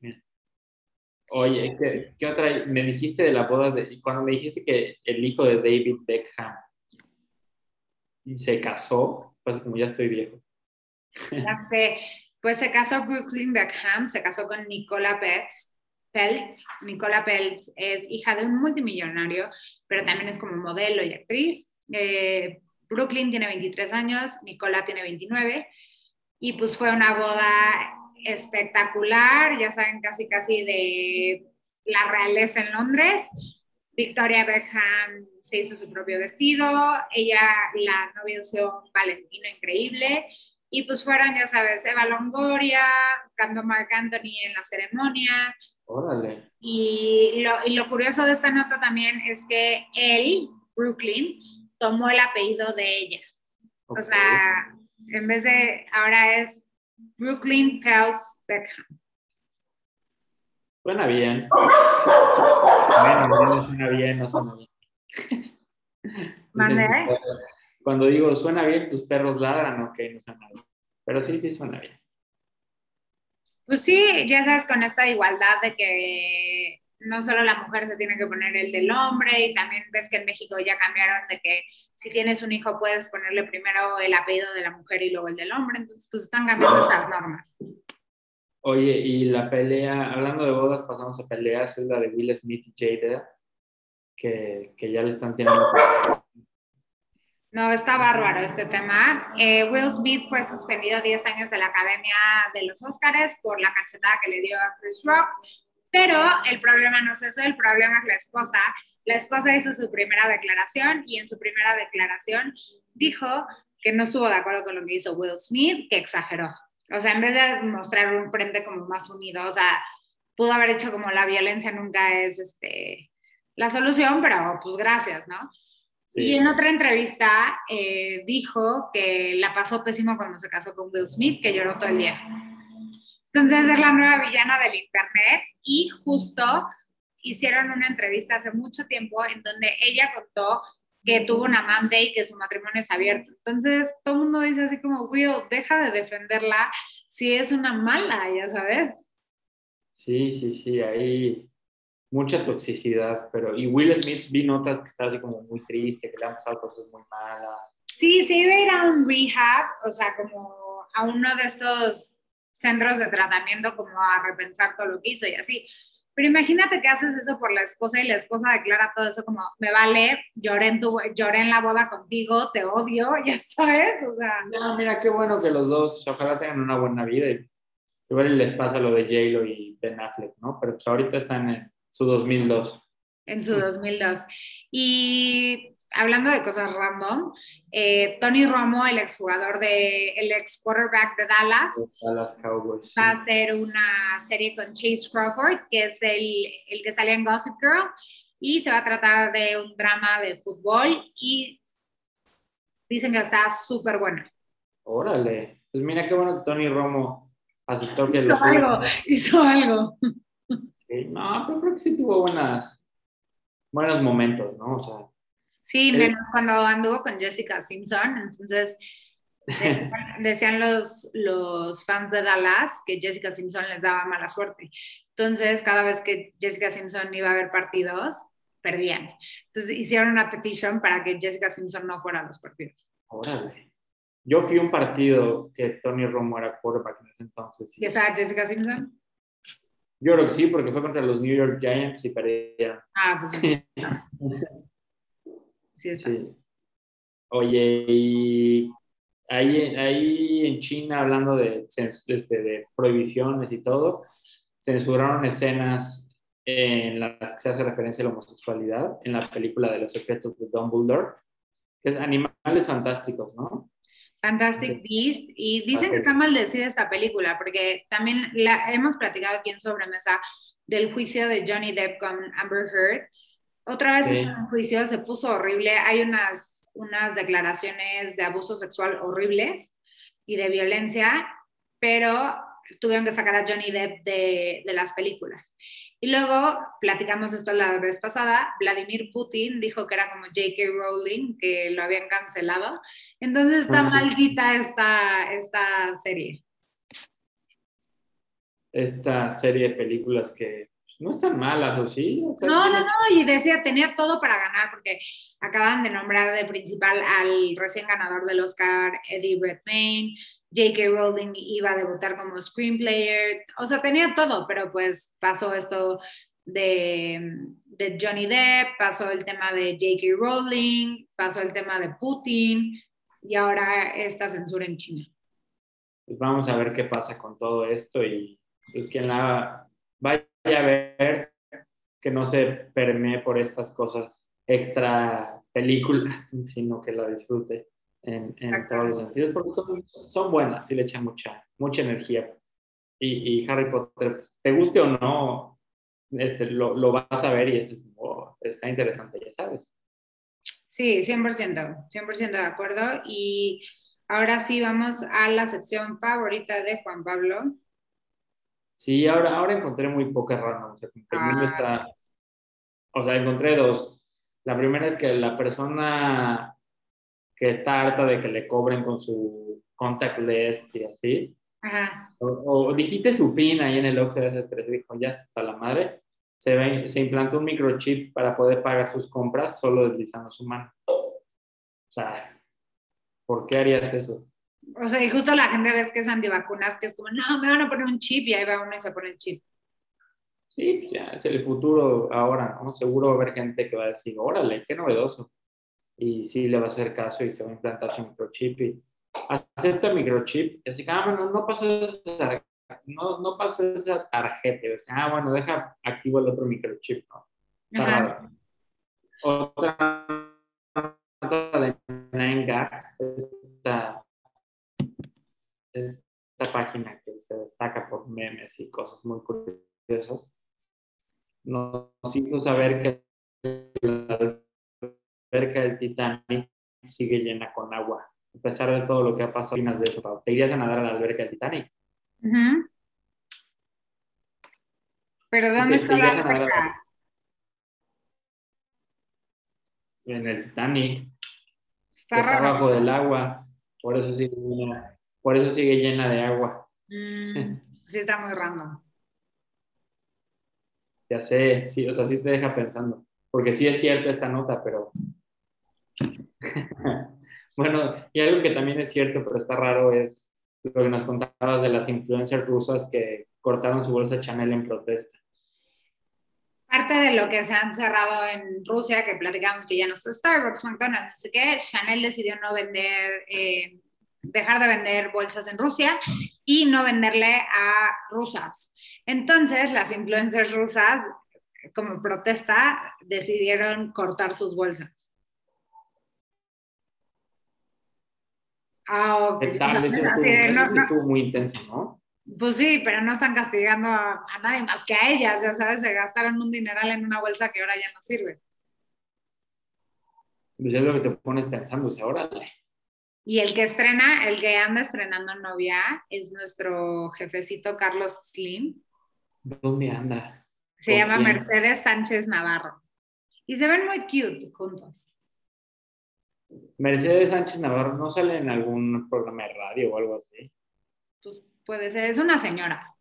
Oye, ¿qué, otra? Me dijiste de la boda, de, cuando me dijiste que el hijo de David Beckham se casó, pues como ya estoy viejo. Ya sé, pues se casó Brooklyn Beckham, se casó con Nicola Peltz. Peltz. Nicola Peltz es hija de un multimillonario, pero también es como modelo y actriz. Eh, Brooklyn tiene 23 años, Nicola tiene 29, y pues fue una boda espectacular, ya saben, casi casi de la realeza en Londres. Victoria Beckham se hizo su propio vestido, ella, la novia usó un valentino increíble, y pues fueron, ya sabes, Eva Longoria, cantó Mark Anthony en la ceremonia. Órale. Y lo, y lo curioso de esta nota también es que él, Brooklyn, tomó el apellido de ella. O sea, en vez de, ahora es Brooklyn Peltz Beckham. Suena bien. Bueno, no suena bien, no suena bien. Cuando digo suena bien, tus perros ladran, ok, no suena bien. Pero sí, sí suena bien. Pues sí, ya sabes, con esta igualdad de que no solo la mujer se tiene que poner el del hombre y también ves que en México ya cambiaron de que si tienes un hijo puedes ponerle primero el apellido de la mujer y luego el del hombre, entonces pues están cambiando esas normas. Oye, y la pelea, hablando de bodas, pasamos a peleas, es la de Will Smith y Jada, que, que ya le están teniendo... No, está bárbaro este tema. Eh, Will Smith fue suspendido 10 años de la Academia de los Oscars por la cachetada que le dio a Chris Rock pero el problema no es eso, el problema es la esposa. La esposa hizo su primera declaración y en su primera declaración dijo que no estuvo de acuerdo con lo que hizo Will Smith, que exageró. O sea, en vez de mostrar un frente como más unido, o sea, pudo haber hecho como la violencia nunca es este, la solución, pero pues gracias, ¿no? y en otra entrevista eh, dijo que la pasó pésimo cuando se casó con Will Smith, que lloró todo el día. Entonces es la nueva villana del Internet y justo hicieron una entrevista hace mucho tiempo en donde ella contó que tuvo un amante y que su matrimonio es abierto. Entonces todo el mundo dice así como, Will, deja de defenderla si es una mala, ya sabes. Sí, sí, sí, hay mucha toxicidad, pero y Will Smith vi notas que está así como muy triste, que le han pasado cosas muy malas. Sí, sí iba a ir a un rehab, o sea, como a uno de estos centros de tratamiento como a repensar todo lo que hizo y así. Pero imagínate que haces eso por la esposa y la esposa declara todo eso como, me vale, lloré en, tu, lloré en la boda contigo, te odio, ya sabes, o sea. No, mira, qué bueno que los dos, ojalá tengan una buena vida y igual les pasa lo de J-Lo y Ben Affleck, ¿no? Pero pues ahorita están en su 2002. En su 2002. Y hablando de cosas random, eh, Tony Romo, el exjugador de, el ex quarterback de Dallas, Dallas Cowboys, va a hacer una serie con Chase Crawford, que es el, el que sale en Gossip Girl, y se va a tratar de un drama de fútbol y Dicen que está súper buena. Órale. Pues mira qué bueno que Tony Romo aceptó que lo Hizo algo, hizo algo. Sí, no, pero creo que sí tuvo buenas, buenos momentos, ¿no? O sea, Sí, Eh. menos cuando anduvo con Jessica Simpson, entonces decían, decían los, los fans de Dallas que Jessica Simpson les daba mala suerte. Entonces, cada vez que Jessica Simpson iba a ver partidos, perdían. Entonces, hicieron una petition para que Jessica Simpson no fuera a los partidos. órale. Yo fui a un partido que Tony Romo era quarterback en ese entonces. y ¿Y estaba Jessica Simpson? Yo creo que sí, porque fue contra los New York Giants y perdieron. Ah, pues sí. Está. Sí. Oye, y ahí, ahí en China, hablando de, este, de prohibiciones y todo, censuraron escenas en las que se hace referencia a la homosexualidad en la película de los secretos de Dumbledore, que es Animales Fantásticos, ¿no? Fantastic Beast. Y dicen que Ok. está maldecida esta película, porque también la, hemos platicado aquí en Sobremesa del juicio de Johnny Depp con Amber Heard. Otra vez Sí. está en juicio, se puso horrible. Hay unas, unas declaraciones de abuso sexual horribles y de violencia, pero tuvieron que sacar a Johnny Depp de, de las películas. Y luego, platicamos esto la vez pasada, Vladimir Putin dijo que era como J.K. Rowling, que lo habían cancelado. Entonces está sí. maldita esta, esta serie. Esta serie de películas que no están malas, ¿o sí? O sea, No, no, no, y decía, tenía todo para ganar, porque acaban de nombrar de principal al recién ganador del Oscar, Eddie Redmayne, J.K. Rowling iba a debutar como screenplayer, o sea, tenía todo, pero pues pasó esto de, de Johnny Depp, pasó el tema de J.K. Rowling, pasó el tema de Putin, y ahora esta censura en China. pues vamos a ver qué pasa con todo esto y pues quien la vaya a ver que no se permee por estas cosas extra película, sino que la disfrute en, en todos los sentidos, porque son, son buenas, sí le echan mucha, mucha energía. Y, y Harry Potter, te guste o no, este, lo, lo vas a ver y es, oh, está interesante, ya sabes. Sí, 100%, 100% de acuerdo. Y ahora sí vamos a la sección favorita de Juan Pablo. Sí, ahora, ahora encontré muy pocas random. O sea, Ah. está. O sea, encontré dos. La primera es que la persona que está harta de que le cobren con su contact list y así, Ajá. o, o dijiste su PIN ahí en el Oxxo de ese tres, dijo, ya está la madre, se, ve- se implantó un microchip para poder pagar sus compras solo deslizando su mano. O sea, ¿por qué harías eso? O sea, y justo la gente ves que es antivacunas, que es como, no, me van a poner un chip y ahí va uno y se pone el chip. Sí, pues ya es el futuro ahora, ¿no? Seguro va a haber gente que va a decir, órale, qué novedoso. Y sí le va a hacer caso y se va a implantar su microchip y acepta el microchip. Y así que, ah, bueno, no pasó esa, no, no pasó esa tarjeta. Y dice, ah, bueno, deja activo el otro microchip, ¿no? Otra de 9gag, esta, esta página que se destaca por memes y cosas muy curiosas, nos hizo saber que la alberca del Titanic sigue llena con agua. A pesar de todo lo que ha pasado, ¿qué opinas de eso? ¿Te irías a nadar a la alberca del Titanic? Ujú. Pero ¿dónde está la alberca? En el Titanic, Está está abajo del agua, por eso sigue llena, por eso sigue llena de agua. Mm, sí, está muy random. Ya sé, sí, o sea, sí te deja pensando, porque sí es cierta esta nota, pero... bueno, y algo que también es cierto, pero está raro, es lo que nos contabas de las influencers rusas que cortaron su bolsa Chanel en protesta. Parte de lo que se han cerrado en Rusia, que platicamos que ya no está Starbucks, McDonald's, no sé qué, Chanel decidió no vender, eh, dejar de vender bolsas en Rusia y no venderle a rusas. Entonces, las influencers rusas, como protesta, decidieron cortar sus bolsas. Ah, ok. Estuvo, de, eso no, sí no, estuvo muy intenso, ¿no? Pues sí, pero no están castigando a, a nadie más que a ellas, ya sabes, se gastaron un dineral en una bolsa que ahora ya no sirve. Pues es lo que te pones pensando, o sea, órale, Y el que estrena, el que anda estrenando novia es nuestro jefecito Carlos Slim. ¿Dónde anda? Se llama Mercedes Sánchez Navarro. Y se ven muy cute juntos. Mercedes Sánchez Navarro no sale en algún programa de radio o algo así. Pues puede ser, es una señora.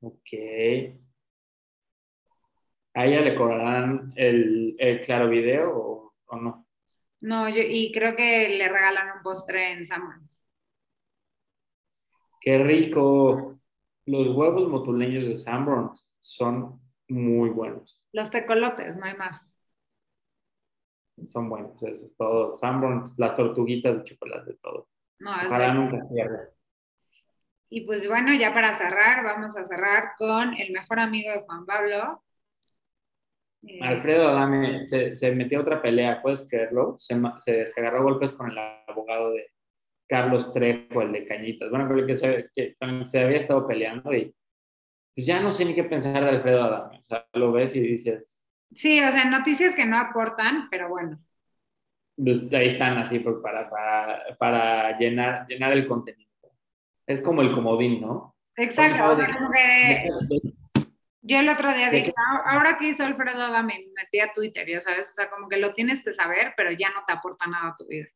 Ok. ¿A ella le cobrarán el, claro video o, no? No, yo, y creo que le regalan un postre en Samuels. Qué rico. Los huevos motuleños de Sanborns son muy buenos. Los tecolotes, no hay más. Son buenos, eso es todo. Sanborns, las tortuguitas de chocolate, todo. No, Ojalá nunca cierre. Y pues bueno, ya para cerrar, vamos a cerrar con el mejor amigo de Juan Pablo. Alfredo Adame se, metió a otra pelea, ¿puedes creerlo? Se, se, agarró golpes con el abogado de Carlos Trejo, el de Cañitas. Bueno, creo que se, que se había estado peleando y pues ya no sé ni qué pensar de Alfredo Adame. O sea, lo ves y dices. Sí, o sea, noticias que no aportan, pero bueno. Pues ahí están así para, para, para llenar, llenar el contenido. Es como el comodín, ¿no? Exacto, o sea, como que yo el otro día dije, ahora que hizo Alfredo Adame, me metí a Twitter, ya sabes, o sea, como que lo tienes que saber, pero ya no te aporta nada a tu vida.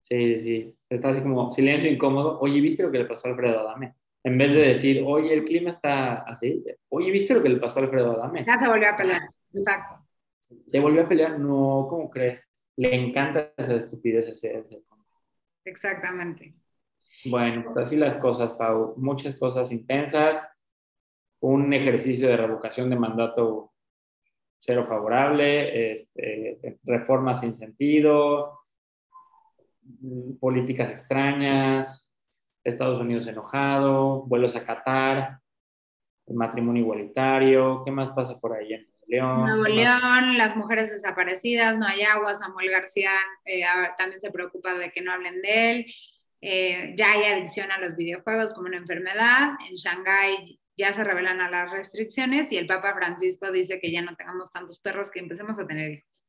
Sí, sí, está así como silencio incómodo. Oye, ¿viste lo que le pasó a Alfredo Adame? En vez de decir, oye, el clima está así, oye, ¿viste lo que le pasó a Alfredo Adame? Ya se volvió a pelear, exacto. Se volvió a pelear, no, ¿cómo crees? Le encanta esa estupidez ese, ese. Exactamente. Bueno, pues así las cosas, Pau. Muchas cosas intensas. Un ejercicio de revocación de mandato cero favorable, este, reformas sin sentido, políticas extrañas, Estados Unidos enojado, vuelos a Qatar, el matrimonio igualitario, ¿qué más pasa por ahí en León? Nuevo León, las mujeres desaparecidas, no hay agua, Samuel García eh, también se preocupa de que no hablen de él, eh, ya hay adicción a los videojuegos como una enfermedad. En Shanghái ya se revelan a las restricciones y el Papa Francisco dice que ya no tengamos tantos perros que empecemos a tener hijos.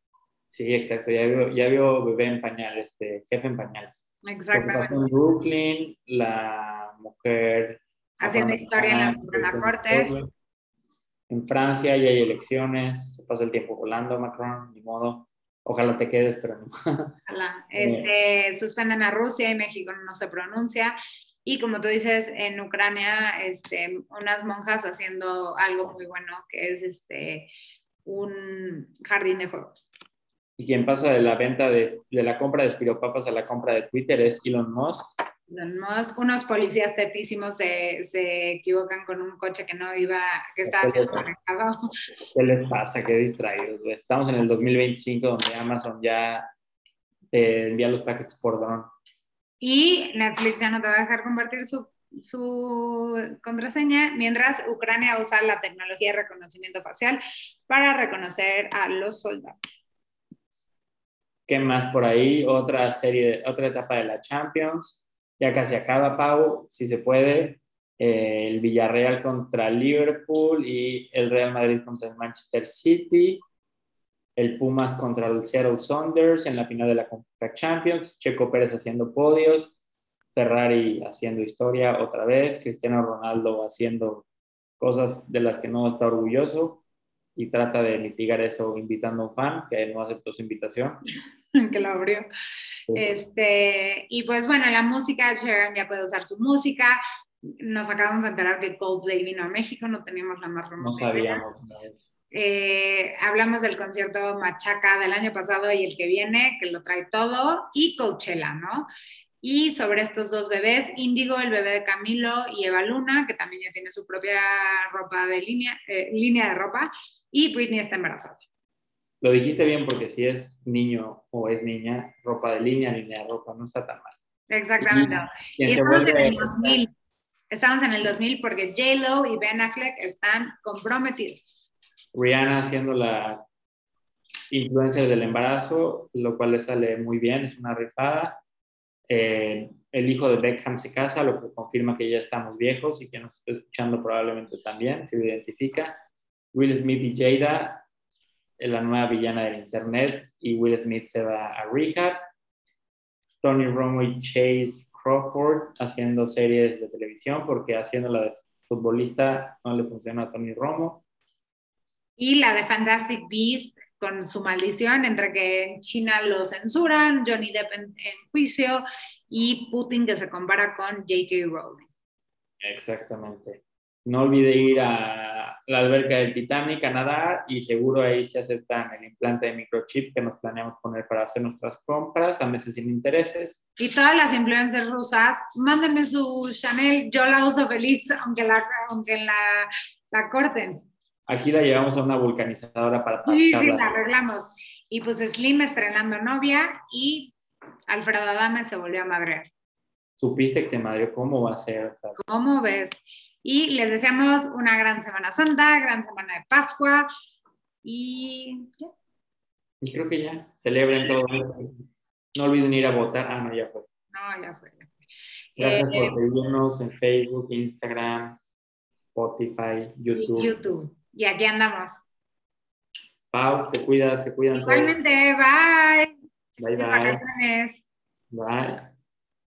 Sí, exacto. Ya vio, ya vio bebé en pañales, este, jefe en pañales. Exactamente. En Brooklyn, la mujer... Haciendo historia en la Suprema Corte. En Francia ya hay elecciones, se pasa el tiempo volando, Macron, ni modo. Ojalá te quedes, pero no. Ojalá. Este, suspenden a Rusia y México no se pronuncia. Y como tú dices, en Ucrania, este, unas monjas haciendo algo muy bueno, que es este, un jardín de juegos. Y quien pasa de la venta de, de la compra de espiropapas a la compra de Twitter es Elon Musk unos policías tetísimos se, se, equivocan con un coche que no iba, que estaba haciendo mercado. ¿Qué les pasa? Qué distraídos. Estamos en el 2025 donde Amazon ya envía los paquetes por drone. Y Netflix ya no te va a dejar compartir su, contraseña, mientras Ucrania usa la tecnología de reconocimiento facial para reconocer a los soldados. ¿Qué más por ahí? Otra serie, otra etapa de la Champions ya casi acaba, Pau, si se puede, eh, el Villarreal contra Liverpool y el Real Madrid contra el Manchester City, el Pumas contra el Seattle Saunders en la final de la Champions, Checo Pérez haciendo podios, Ferrari haciendo historia otra vez, Cristiano Ronaldo haciendo cosas de las que no está orgulloso y trata de mitigar eso invitando a un fan que no aceptó su invitación. que lo abrió. Este, y pues bueno, la música, Sharon ya puede usar su música. Nos acabamos de enterar que Coldplay vino a México, no teníamos la más remota. No sabíamos. Eh, hablamos del concierto Machaca del año pasado y el que viene, que lo trae todo, y Coachella, ¿no? Y sobre estos dos bebés, Índigo, el bebé de Camilo, y Eva Luna, que también ya tiene su propia ropa de línea, eh, línea de ropa, y Britney está embarazada. Lo dijiste bien porque si es niño o es niña, ropa de línea, línea de ropa, no está tan mal. Exactamente. Y, estamos en el 2000. Estamos en el 2000 porque J-Lo y Ben Affleck están comprometidos. Rihanna haciendo la influencer del embarazo, lo cual le sale muy bien, es una rifada. Eh, el hijo de Beckham se casa, lo que confirma que ya estamos viejos y que nos está escuchando probablemente también, se identifica. Will Smith y Jada la nueva villana del Internet y Will Smith se va a rehab. Tony Romo y Chase Crawford haciendo series de televisión porque haciendo la de futbolista no le funciona a Tony Romo. Y la de Fantastic Beast con su maldición entre que en China lo censuran, Johnny Depp en, juicio y Putin que se compara con J.K. Rowling. Exactamente. No olvide ir a la alberca del Titanic a nadar y seguro ahí se aceptan el implante de microchip que nos planeamos poner para hacer nuestras compras a meses sin intereses. Y todas las influencers rusas, mándenme su Chanel, yo la uso feliz aunque la, aunque la, la corten. Aquí la llevamos a una vulcanizadora para Sí, sí, la arreglamos. Y pues Slim estrenando novia y Alfredo Adame se volvió a madrear. ¿Supiste que se madreó? ¿Cómo va a ser? ¿Cómo ves? Y les deseamos una gran Semana Santa, gran Semana de Pascua y ya. Y creo que ya, celebren todo No olviden ir a votar. Ah, no, ya fue. No, ya fue. Gracias por eh, seguirnos en Facebook, Instagram, Spotify, YouTube. YouTube. Y aquí andamos. Pau, te cuidas, se cuidan Igualmente, bye. Bye, bye. Vacaciones. Bye.